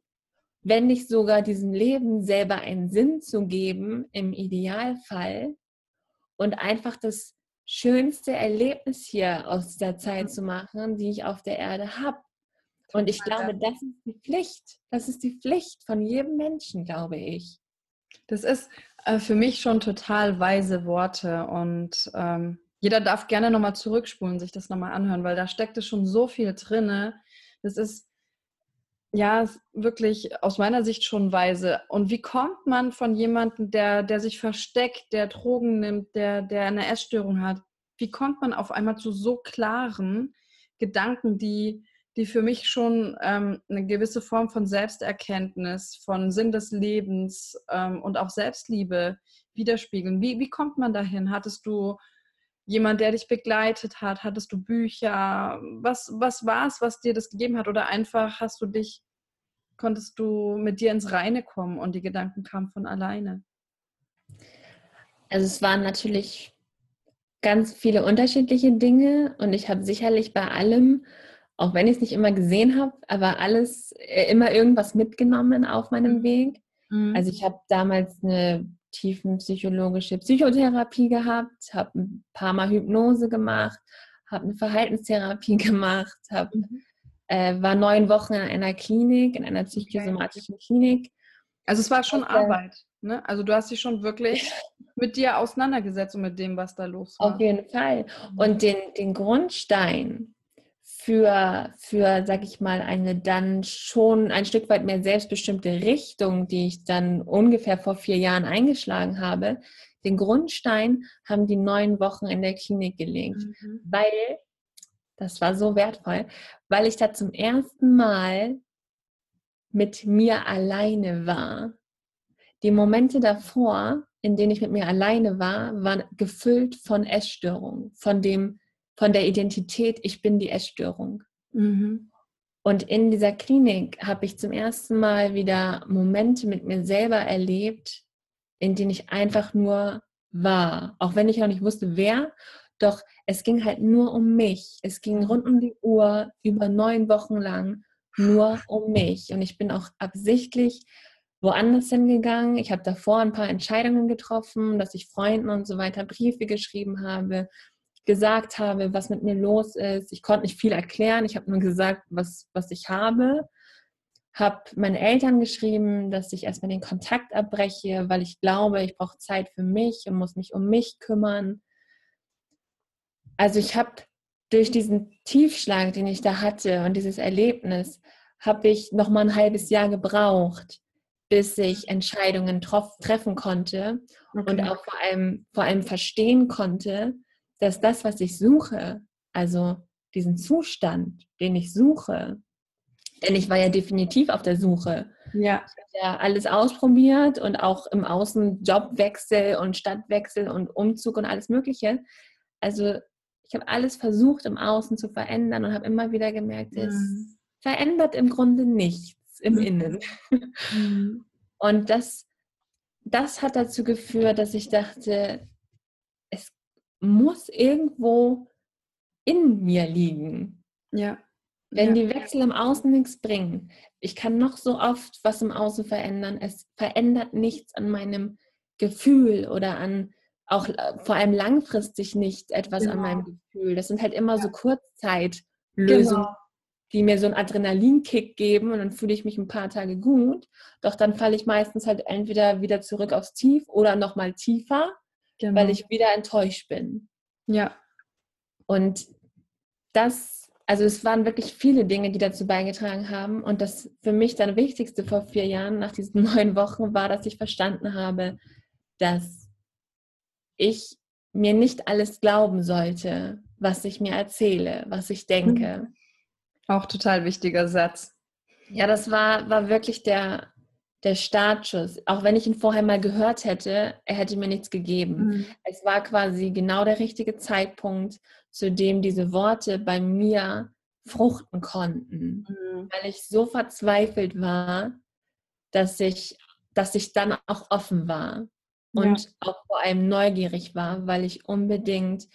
wenn nicht sogar diesem Leben selber einen Sinn zu geben, im Idealfall, und einfach das schönste Erlebnis hier aus dieser Zeit zu machen, die ich auf der Erde habe. Und ich glaube, das ist die Pflicht. Das ist die Pflicht von jedem Menschen, glaube ich.
Das ist äh, für mich schon total weise Worte und ähm, jeder darf gerne nochmal zurückspulen, sich das nochmal anhören, weil da steckt es schon so viel drin. Das ist, ja, wirklich aus meiner Sicht schon weise. Und wie kommt man von jemandem, der, der sich versteckt, der Drogen nimmt, der, der eine Essstörung hat, wie kommt man auf einmal zu so klaren Gedanken, die, die für mich schon ähm, eine gewisse Form von Selbsterkenntnis, von Sinn des Lebens ähm, und auch Selbstliebe widerspiegeln? Wie, wie kommt man dahin? Hattest du jemand, der dich begleitet hat? Hattest du Bücher? Was, was war es, was dir das gegeben hat? Oder einfach hast du dich, konntest du mit dir ins Reine kommen und die Gedanken kamen von alleine?
Also es waren natürlich ganz viele unterschiedliche Dinge und ich habe sicherlich bei allem, auch wenn ich es nicht immer gesehen habe, aber alles äh, immer irgendwas mitgenommen auf meinem mhm. Weg. Mhm. Also ich habe damals eine tiefenpsychologische Psychotherapie gehabt, habe ein paar Mal Hypnose gemacht, habe eine Verhaltenstherapie gemacht, hab, mhm. äh, war neun Wochen in einer Klinik, in einer psychosomatischen okay. Klinik.
Also es war schon und, Arbeit, ne? Also du hast dich schon wirklich mit dir auseinandergesetzt und mit dem, was da los
war. Auf jeden Fall. Mhm. Und den, den Grundstein für, für, sag ich mal, eine dann schon ein Stück weit mehr selbstbestimmte Richtung, die ich dann ungefähr vor vier Jahren eingeschlagen habe, den Grundstein haben die neun Wochen in der Klinik gelegt, mhm. weil, das war so wertvoll, weil ich da zum ersten Mal mit mir alleine war. Die Momente davor, in denen ich mit mir alleine war, waren gefüllt von Essstörungen, von dem, von der Identität, ich bin die Essstörung. Mhm. Und in dieser Klinik habe ich zum ersten Mal wieder Momente mit mir selber erlebt, in denen ich einfach nur war, auch wenn ich noch nicht wusste, wer. Doch es ging halt nur um mich. Es ging rund um die Uhr über neun Wochen lang nur um mich. Und ich bin auch absichtlich woanders hingegangen. Ich habe davor ein paar Entscheidungen getroffen, dass ich Freunden und so weiter Briefe geschrieben habe, gesagt habe, was mit mir los ist. Ich konnte nicht viel erklären. Ich habe nur gesagt, was, was ich habe. Habe meinen Eltern geschrieben, dass ich erstmal den Kontakt abbreche, weil ich glaube, ich brauche Zeit für mich und muss mich um mich kümmern. Also ich habe durch diesen Tiefschlag, den ich da hatte und dieses Erlebnis, habe ich noch mal ein halbes Jahr gebraucht, bis ich Entscheidungen treffen konnte okay. und auch vor allem, vor allem verstehen konnte, dass das, was ich suche, also diesen Zustand, den ich suche, denn ich war ja definitiv auf der Suche. Ja. Ich habe ja alles ausprobiert und auch im Außen Jobwechsel und Stadtwechsel und Umzug und alles Mögliche. Also ich habe alles versucht im Außen zu verändern und habe immer wieder gemerkt, es mhm. verändert im Grunde nichts im mhm. Innen. Mhm. Und das, das hat dazu geführt, dass ich dachte, muss irgendwo in mir liegen. Ja. Wenn ja. die Wechsel im Außen nichts bringen, ich kann noch so oft was im Außen verändern, es verändert nichts an meinem Gefühl oder an auch äh, vor allem langfristig nicht etwas genau. an meinem Gefühl. Das sind halt immer ja. so Kurzzeitlösungen, genau. die mir so einen Adrenalinkick geben und dann fühle ich mich ein paar Tage gut. Doch dann falle ich meistens halt entweder wieder zurück aufs Tief oder nochmal tiefer genau. weil ich wieder enttäuscht bin. Ja. Und das, also es waren wirklich viele Dinge, die dazu beigetragen haben. Und das für mich dann Wichtigste vor vier Jahren, nach diesen neun Wochen, war, dass ich verstanden habe, dass ich mir nicht alles glauben sollte, was ich mir erzähle, was ich denke.
Auch total wichtiger Satz.
Ja, das war, war wirklich der, der Startschuss, auch wenn ich ihn vorher mal gehört hätte, er hätte mir nichts gegeben. Mhm. Es war quasi genau der richtige Zeitpunkt, zu dem diese Worte bei mir fruchten konnten, mhm. weil ich so verzweifelt war, dass ich, dass ich dann auch offen war und ja. auch vor allem neugierig war, weil ich unbedingt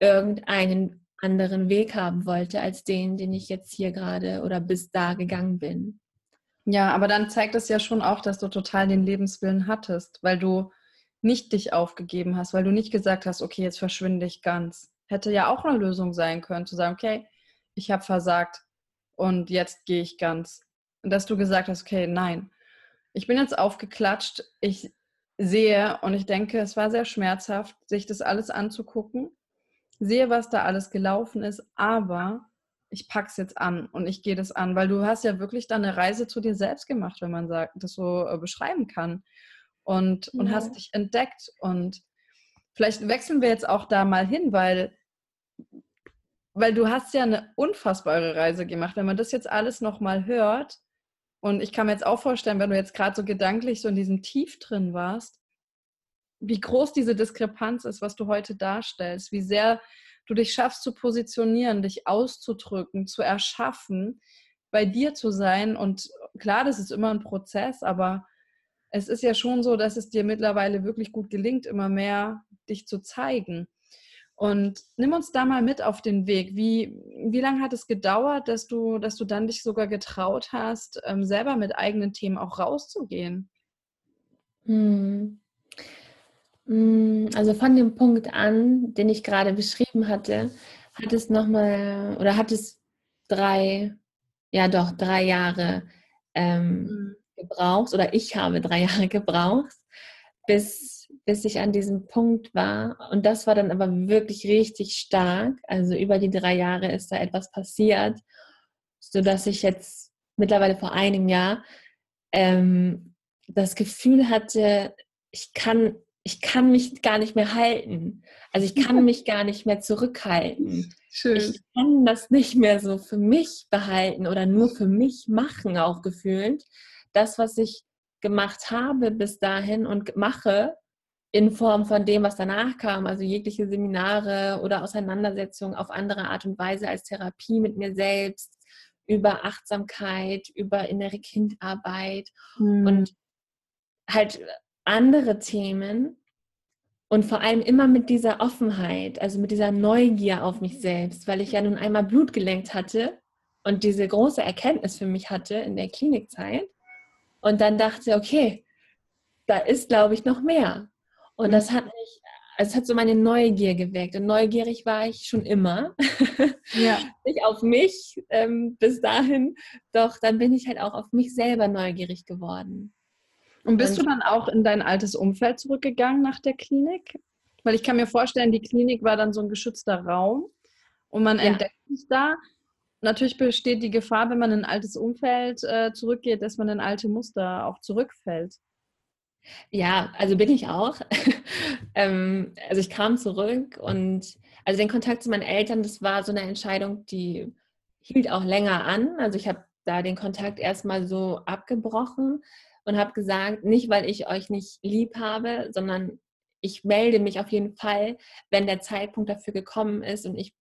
irgendeinen anderen Weg haben wollte als den, den ich jetzt hier gerade oder bis da gegangen bin.
Ja, aber dann zeigt es ja schon auch, dass du total den Lebenswillen hattest, weil du nicht dich aufgegeben hast, weil du nicht gesagt hast, okay, jetzt verschwinde ich ganz. Hätte ja auch eine Lösung sein können, zu sagen, okay, ich habe versagt und jetzt gehe ich ganz. Und dass du gesagt hast, okay, nein, ich bin jetzt aufgeklatscht, ich sehe und ich denke, es war sehr schmerzhaft, sich das alles anzugucken, sehe, was da alles gelaufen ist, aber ich pack's jetzt an und ich gehe das an, weil du hast ja wirklich dann eine Reise zu dir selbst gemacht, wenn man sagt, das so äh, beschreiben kann. Und, ja. und hast dich entdeckt. Und vielleicht wechseln wir jetzt auch da mal hin, weil, weil du hast ja eine unfassbare Reise gemacht. Wenn man das jetzt alles nochmal hört, und ich kann mir jetzt auch vorstellen, wenn du jetzt gerade so gedanklich so in diesem Tief drin warst, wie groß diese Diskrepanz ist, was du heute darstellst, wie sehr du dich schaffst zu positionieren, dich auszudrücken, zu erschaffen, bei dir zu sein. Und klar, das ist immer ein Prozess, aber es ist ja schon so, dass es dir mittlerweile wirklich gut gelingt, immer mehr dich zu zeigen. Und nimm uns da mal mit auf den Weg. Wie, wie lange hat es gedauert, dass du, dass du dann dich sogar getraut hast, ähm, selber mit eigenen Themen auch rauszugehen?
Hm. Hm also von dem Punkt an, den ich gerade beschrieben hatte, hat es nochmal oder hat es drei, ja doch, drei Jahre ähm, mhm. gebraucht oder ich habe drei Jahre gebraucht, bis bis ich an diesem Punkt war. Und das war dann aber wirklich richtig stark. Also über die drei Jahre ist da etwas passiert, sodass ich jetzt mittlerweile vor einem Jahr ähm, das Gefühl hatte, ich kann, ich kann mich gar nicht mehr halten. Also ich kann mich gar nicht mehr zurückhalten. Schön. Ich kann das nicht mehr so für mich behalten oder nur für mich machen, auch gefühlt. Das, was ich gemacht habe bis dahin und mache, in Form von dem, was danach kam, also jegliche Seminare oder Auseinandersetzungen auf andere Art und Weise als Therapie mit mir selbst, über Achtsamkeit, über innere Kindarbeit mhm. und halt andere Themen und vor allem immer mit dieser Offenheit, also mit dieser Neugier auf mich selbst, weil ich ja nun einmal Blut gelenkt hatte und diese große Erkenntnis für mich hatte in der Klinikzeit und dann dachte, okay, da ist, glaube ich, noch mehr. Und das hat mich, also es hat so meine Neugier geweckt. Und neugierig war ich schon immer. Ja. Nicht auf mich ähm, bis dahin, doch dann bin ich halt auch auf mich selber neugierig geworden.
Und bist und, du dann auch in dein altes Umfeld zurückgegangen nach der Klinik? Weil ich kann mir vorstellen, die Klinik war dann so ein geschützter Raum und man ja. entdeckt sich da. Natürlich besteht die Gefahr, wenn man in ein altes Umfeld äh, zurückgeht, dass man in alte Muster auch zurückfällt.
Ja, also bin ich auch. ähm, also ich kam zurück und also den Kontakt zu meinen Eltern, das war so eine Entscheidung, die hielt auch länger an. Also ich habe da den Kontakt erstmal so abgebrochen und habe gesagt, nicht weil ich euch nicht lieb habe, sondern ich melde mich auf jeden Fall, wenn der Zeitpunkt dafür gekommen ist und ich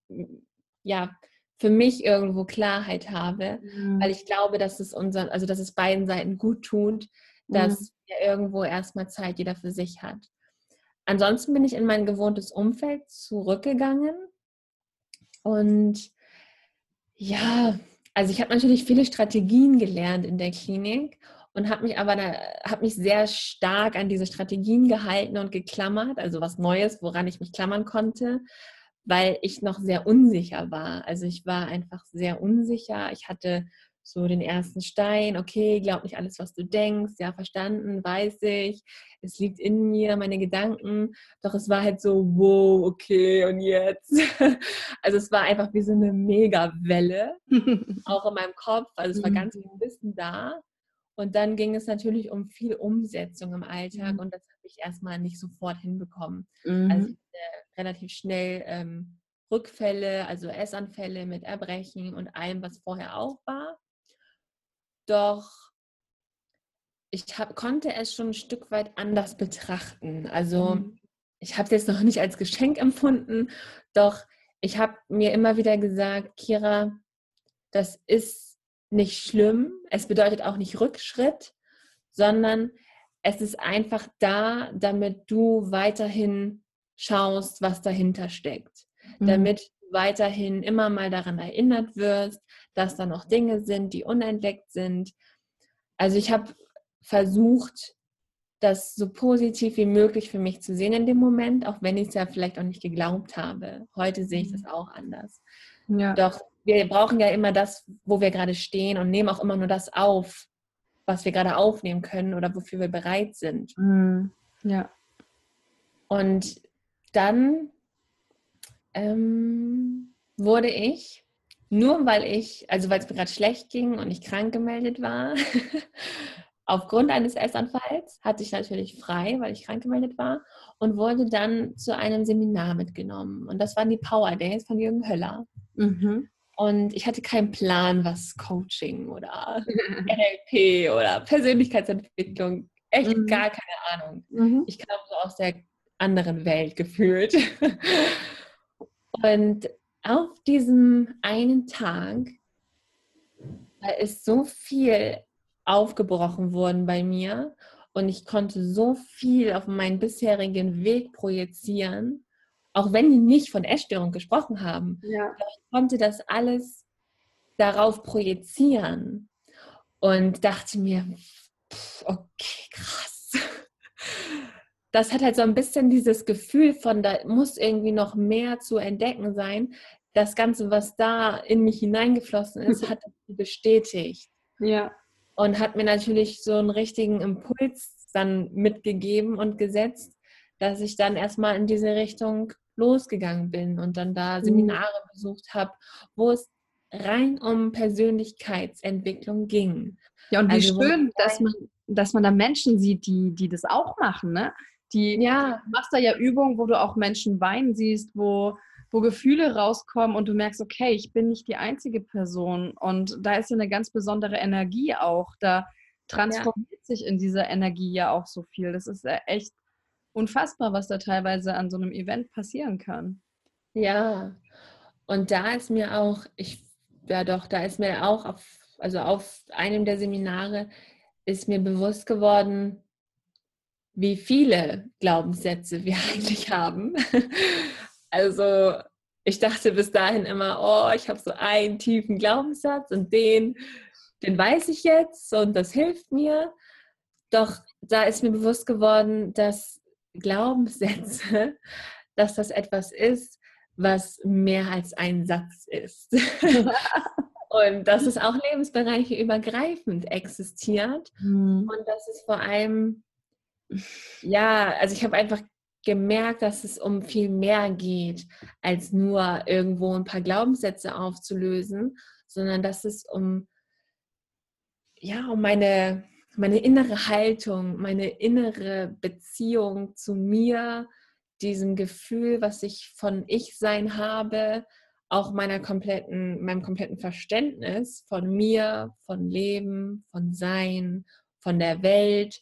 ja für mich irgendwo Klarheit habe, mhm. weil ich glaube, dass es unseren, also dass es beiden Seiten gut tut, dass mhm. ja irgendwo erstmal Zeit jeder für sich hat. Ansonsten bin ich in mein gewohntes Umfeld zurückgegangen und ja, also ich habe natürlich viele Strategien gelernt in der Klinik und habe mich aber habe mich sehr stark an diese Strategien gehalten und geklammert, also was Neues, woran ich mich klammern konnte, weil ich noch sehr unsicher war. Also ich war einfach sehr unsicher. Ich hatte so den ersten Stein, okay, glaub nicht alles, was du denkst, ja, verstanden, weiß ich, es liegt in mir, meine Gedanken, doch es war halt so, wow, okay, und jetzt? Also es war einfach wie so eine Megawelle, auch in meinem Kopf, also es war ganz viel Wissen da. Und dann ging es natürlich um viel Umsetzung im Alltag mhm. und das habe ich erstmal nicht sofort hinbekommen. Mhm. Also relativ schnell ähm, Rückfälle, also Essanfälle mit Erbrechen und allem, was vorher auch war. Doch ich hab, konnte es schon ein Stück weit anders betrachten. Also mhm. ich habe es jetzt noch nicht als Geschenk empfunden, doch ich habe mir immer wieder gesagt, Kira, das ist nicht schlimm. Es bedeutet auch nicht Rückschritt, sondern es ist einfach da, damit du weiterhin schaust, was dahinter steckt. Mhm. Damit weiterhin immer mal daran erinnert wirst, dass da noch Dinge sind, die unentdeckt sind. Also ich habe versucht, das so positiv wie möglich für mich zu sehen in dem Moment, auch wenn ich es ja vielleicht auch nicht geglaubt habe. Heute sehe ich das mhm. auch anders. Ja. Doch wir brauchen ja immer das, wo wir gerade stehen und nehmen auch immer nur das auf, was wir gerade aufnehmen können oder wofür wir bereit sind. Mhm. Ja. Und dann ähm, wurde ich nur weil ich, also weil es mir gerade schlecht ging und ich krank gemeldet war, aufgrund eines Essanfalls, hatte ich natürlich frei, weil ich krank gemeldet war und wurde dann zu einem Seminar mitgenommen. Und das waren die Power Days von Jürgen Höller. Mhm. Und ich hatte keinen Plan, was Coaching oder NLP oder Persönlichkeitsentwicklung, echt mhm. gar keine Ahnung. Mhm. Ich kam so aus der anderen Welt gefühlt. Und auf diesem einen Tag da ist so viel aufgebrochen worden bei mir und ich konnte so viel auf meinen bisherigen Weg projizieren, auch wenn die nicht von Essstörung gesprochen haben. Ja. ich konnte das alles darauf projizieren und dachte mir, okay, krass das hat halt so ein bisschen dieses Gefühl von, da muss irgendwie noch mehr zu entdecken sein. Das Ganze, was da in mich hineingeflossen ist, hat das bestätigt.
Ja.
Und hat mir natürlich so einen richtigen Impuls dann mitgegeben und gesetzt, dass ich dann erstmal in diese Richtung losgegangen bin und dann da mhm. Seminare mhm. besucht habe, wo es rein um Persönlichkeitsentwicklung ging.
Ja, und wie also, schön, dass man, dass man da Menschen sieht, die, die das auch machen, ne? Die, ja. Du machst da ja Übungen, wo du auch Menschen weinen siehst, wo, wo Gefühle rauskommen und du merkst, okay, ich bin nicht die einzige Person. Und da ist ja eine ganz besondere Energie auch. Da transformiert ja. sich in dieser Energie ja auch so viel. Das ist ja echt unfassbar, was da teilweise an so einem Event passieren kann.
Ja, und da ist mir auch, ich, ja doch, da ist mir auch auf, also auf einem der Seminare ist mir bewusst geworden, wie viele Glaubenssätze wir eigentlich haben. Also ich dachte bis dahin immer, oh, ich habe so einen tiefen Glaubenssatz und den, den weiß ich jetzt und das hilft mir. Doch da ist mir bewusst geworden, dass Glaubenssätze, dass das etwas ist, was mehr als ein Satz ist. und dass es auch lebensbereiche übergreifend existiert mhm. und dass es vor allem ja, also ich habe einfach gemerkt, dass es um viel mehr geht, als nur irgendwo ein paar Glaubenssätze aufzulösen, sondern dass es um, ja, um meine, meine innere Haltung, meine innere Beziehung zu mir, diesem Gefühl, was ich von Ich-Sein habe, auch meiner kompletten, meinem kompletten Verständnis von mir, von Leben, von Sein, von der Welt,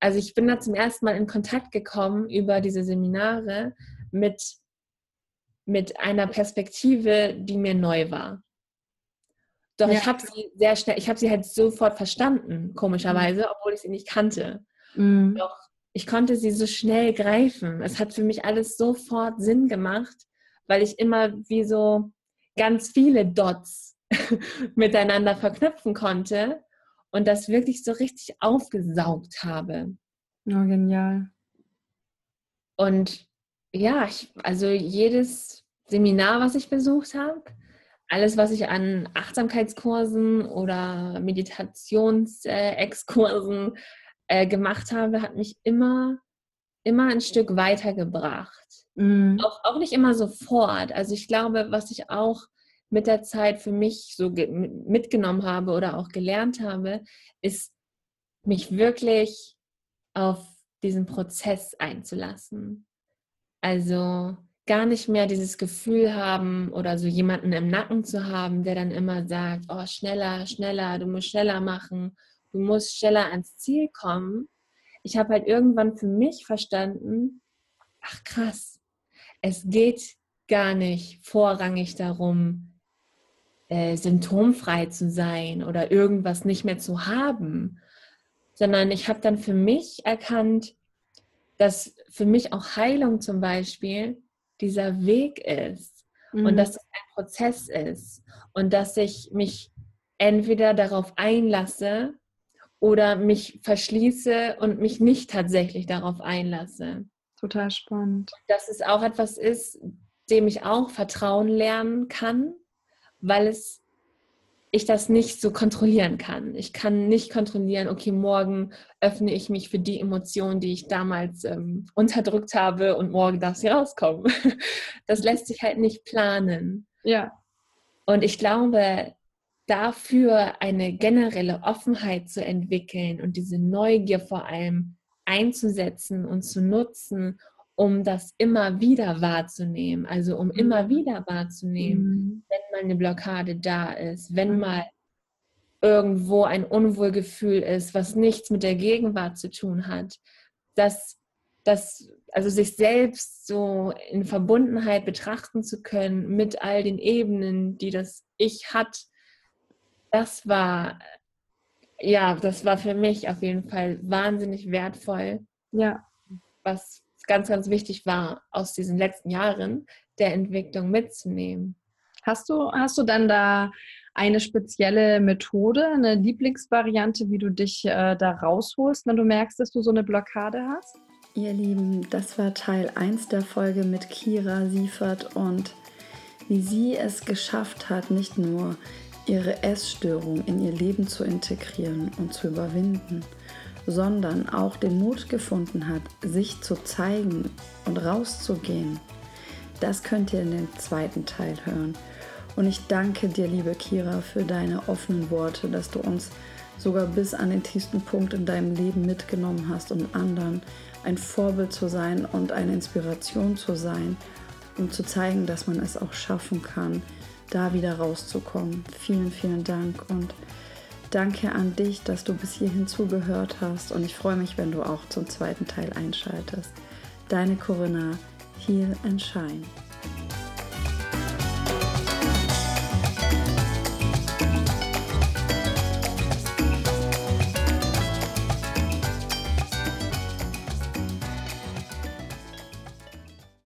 also ich bin da zum ersten Mal in Kontakt gekommen über diese Seminare mit, mit einer Perspektive, die mir neu war. Doch ja. ich habe sie sehr schnell, ich habe sie halt sofort verstanden, komischerweise, mhm. obwohl ich sie nicht kannte. Mhm. Doch ich konnte sie so schnell greifen. Es hat für mich alles sofort Sinn gemacht, weil ich immer wie so ganz viele Dots miteinander verknüpfen konnte und das wirklich so richtig aufgesaugt habe.
Oh, genial.
Und ja, ich, also jedes Seminar, was ich besucht habe, alles, was ich an Achtsamkeitskursen oder Meditationsexkursen äh, gemacht habe, hat mich immer, immer ein Stück weitergebracht. Mhm. Auch, auch nicht immer sofort. Also ich glaube, was ich auch mit der Zeit für mich so mitgenommen habe oder auch gelernt habe, ist mich wirklich auf diesen Prozess einzulassen. Also gar nicht mehr dieses Gefühl haben oder so jemanden im Nacken zu haben, der dann immer sagt, oh, schneller, schneller, du musst schneller machen, du musst schneller ans Ziel kommen. Ich habe halt irgendwann für mich verstanden, ach krass, es geht gar nicht vorrangig darum, äh, symptomfrei zu sein oder irgendwas nicht mehr zu haben, sondern ich habe dann für mich erkannt, dass für mich auch Heilung zum Beispiel dieser Weg ist mhm. und dass es ein Prozess ist und dass ich mich entweder darauf einlasse oder mich verschließe und mich nicht tatsächlich darauf einlasse.
Total spannend.
Dass es auch etwas ist, dem ich auch Vertrauen lernen kann weil es ich das nicht so kontrollieren kann. Ich kann nicht kontrollieren, okay, morgen öffne ich mich für die Emotionen, die ich damals ähm, unterdrückt habe und morgen darf sie rauskommen. Das lässt sich halt nicht planen.
Ja.
Und ich glaube, dafür eine generelle Offenheit zu entwickeln und diese Neugier vor allem einzusetzen und zu nutzen, um das immer wieder wahrzunehmen. Also um immer mhm. wieder wahrzunehmen, mhm. wenn mal eine Blockade da ist, wenn mhm. mal irgendwo ein Unwohlgefühl ist, was nichts mit der Gegenwart zu tun hat. Dass, dass also sich selbst so in Verbundenheit betrachten zu können mit all den Ebenen, die das Ich hat, das war, ja, das war für mich auf jeden Fall wahnsinnig wertvoll.
Ja.
Was ganz, ganz wichtig war, aus diesen letzten Jahren der Entwicklung mitzunehmen.
Hast du, hast du dann da eine spezielle Methode, eine Lieblingsvariante, wie du dich äh, da rausholst, wenn du merkst, dass du so eine Blockade hast?
Ihr Lieben, das war Teil 1 der Folge mit Kira Siefert und wie sie es geschafft hat, nicht nur ihre Essstörung in ihr Leben zu integrieren und zu überwinden, sondern auch den Mut gefunden hat, sich zu zeigen und rauszugehen. Das könnt ihr in dem zweiten Teil hören. Und ich danke dir, liebe Kira, für deine offenen Worte, dass du uns sogar bis an den tiefsten Punkt in deinem Leben mitgenommen hast, um anderen ein Vorbild zu sein und eine Inspiration zu sein, um zu zeigen, dass man es auch schaffen kann, da wieder rauszukommen. Vielen, vielen Dank und danke an dich, dass du bis hierhin zugehört hast und ich freue mich, wenn du auch zum zweiten Teil einschaltest. Deine Corinna, Heal and Shine.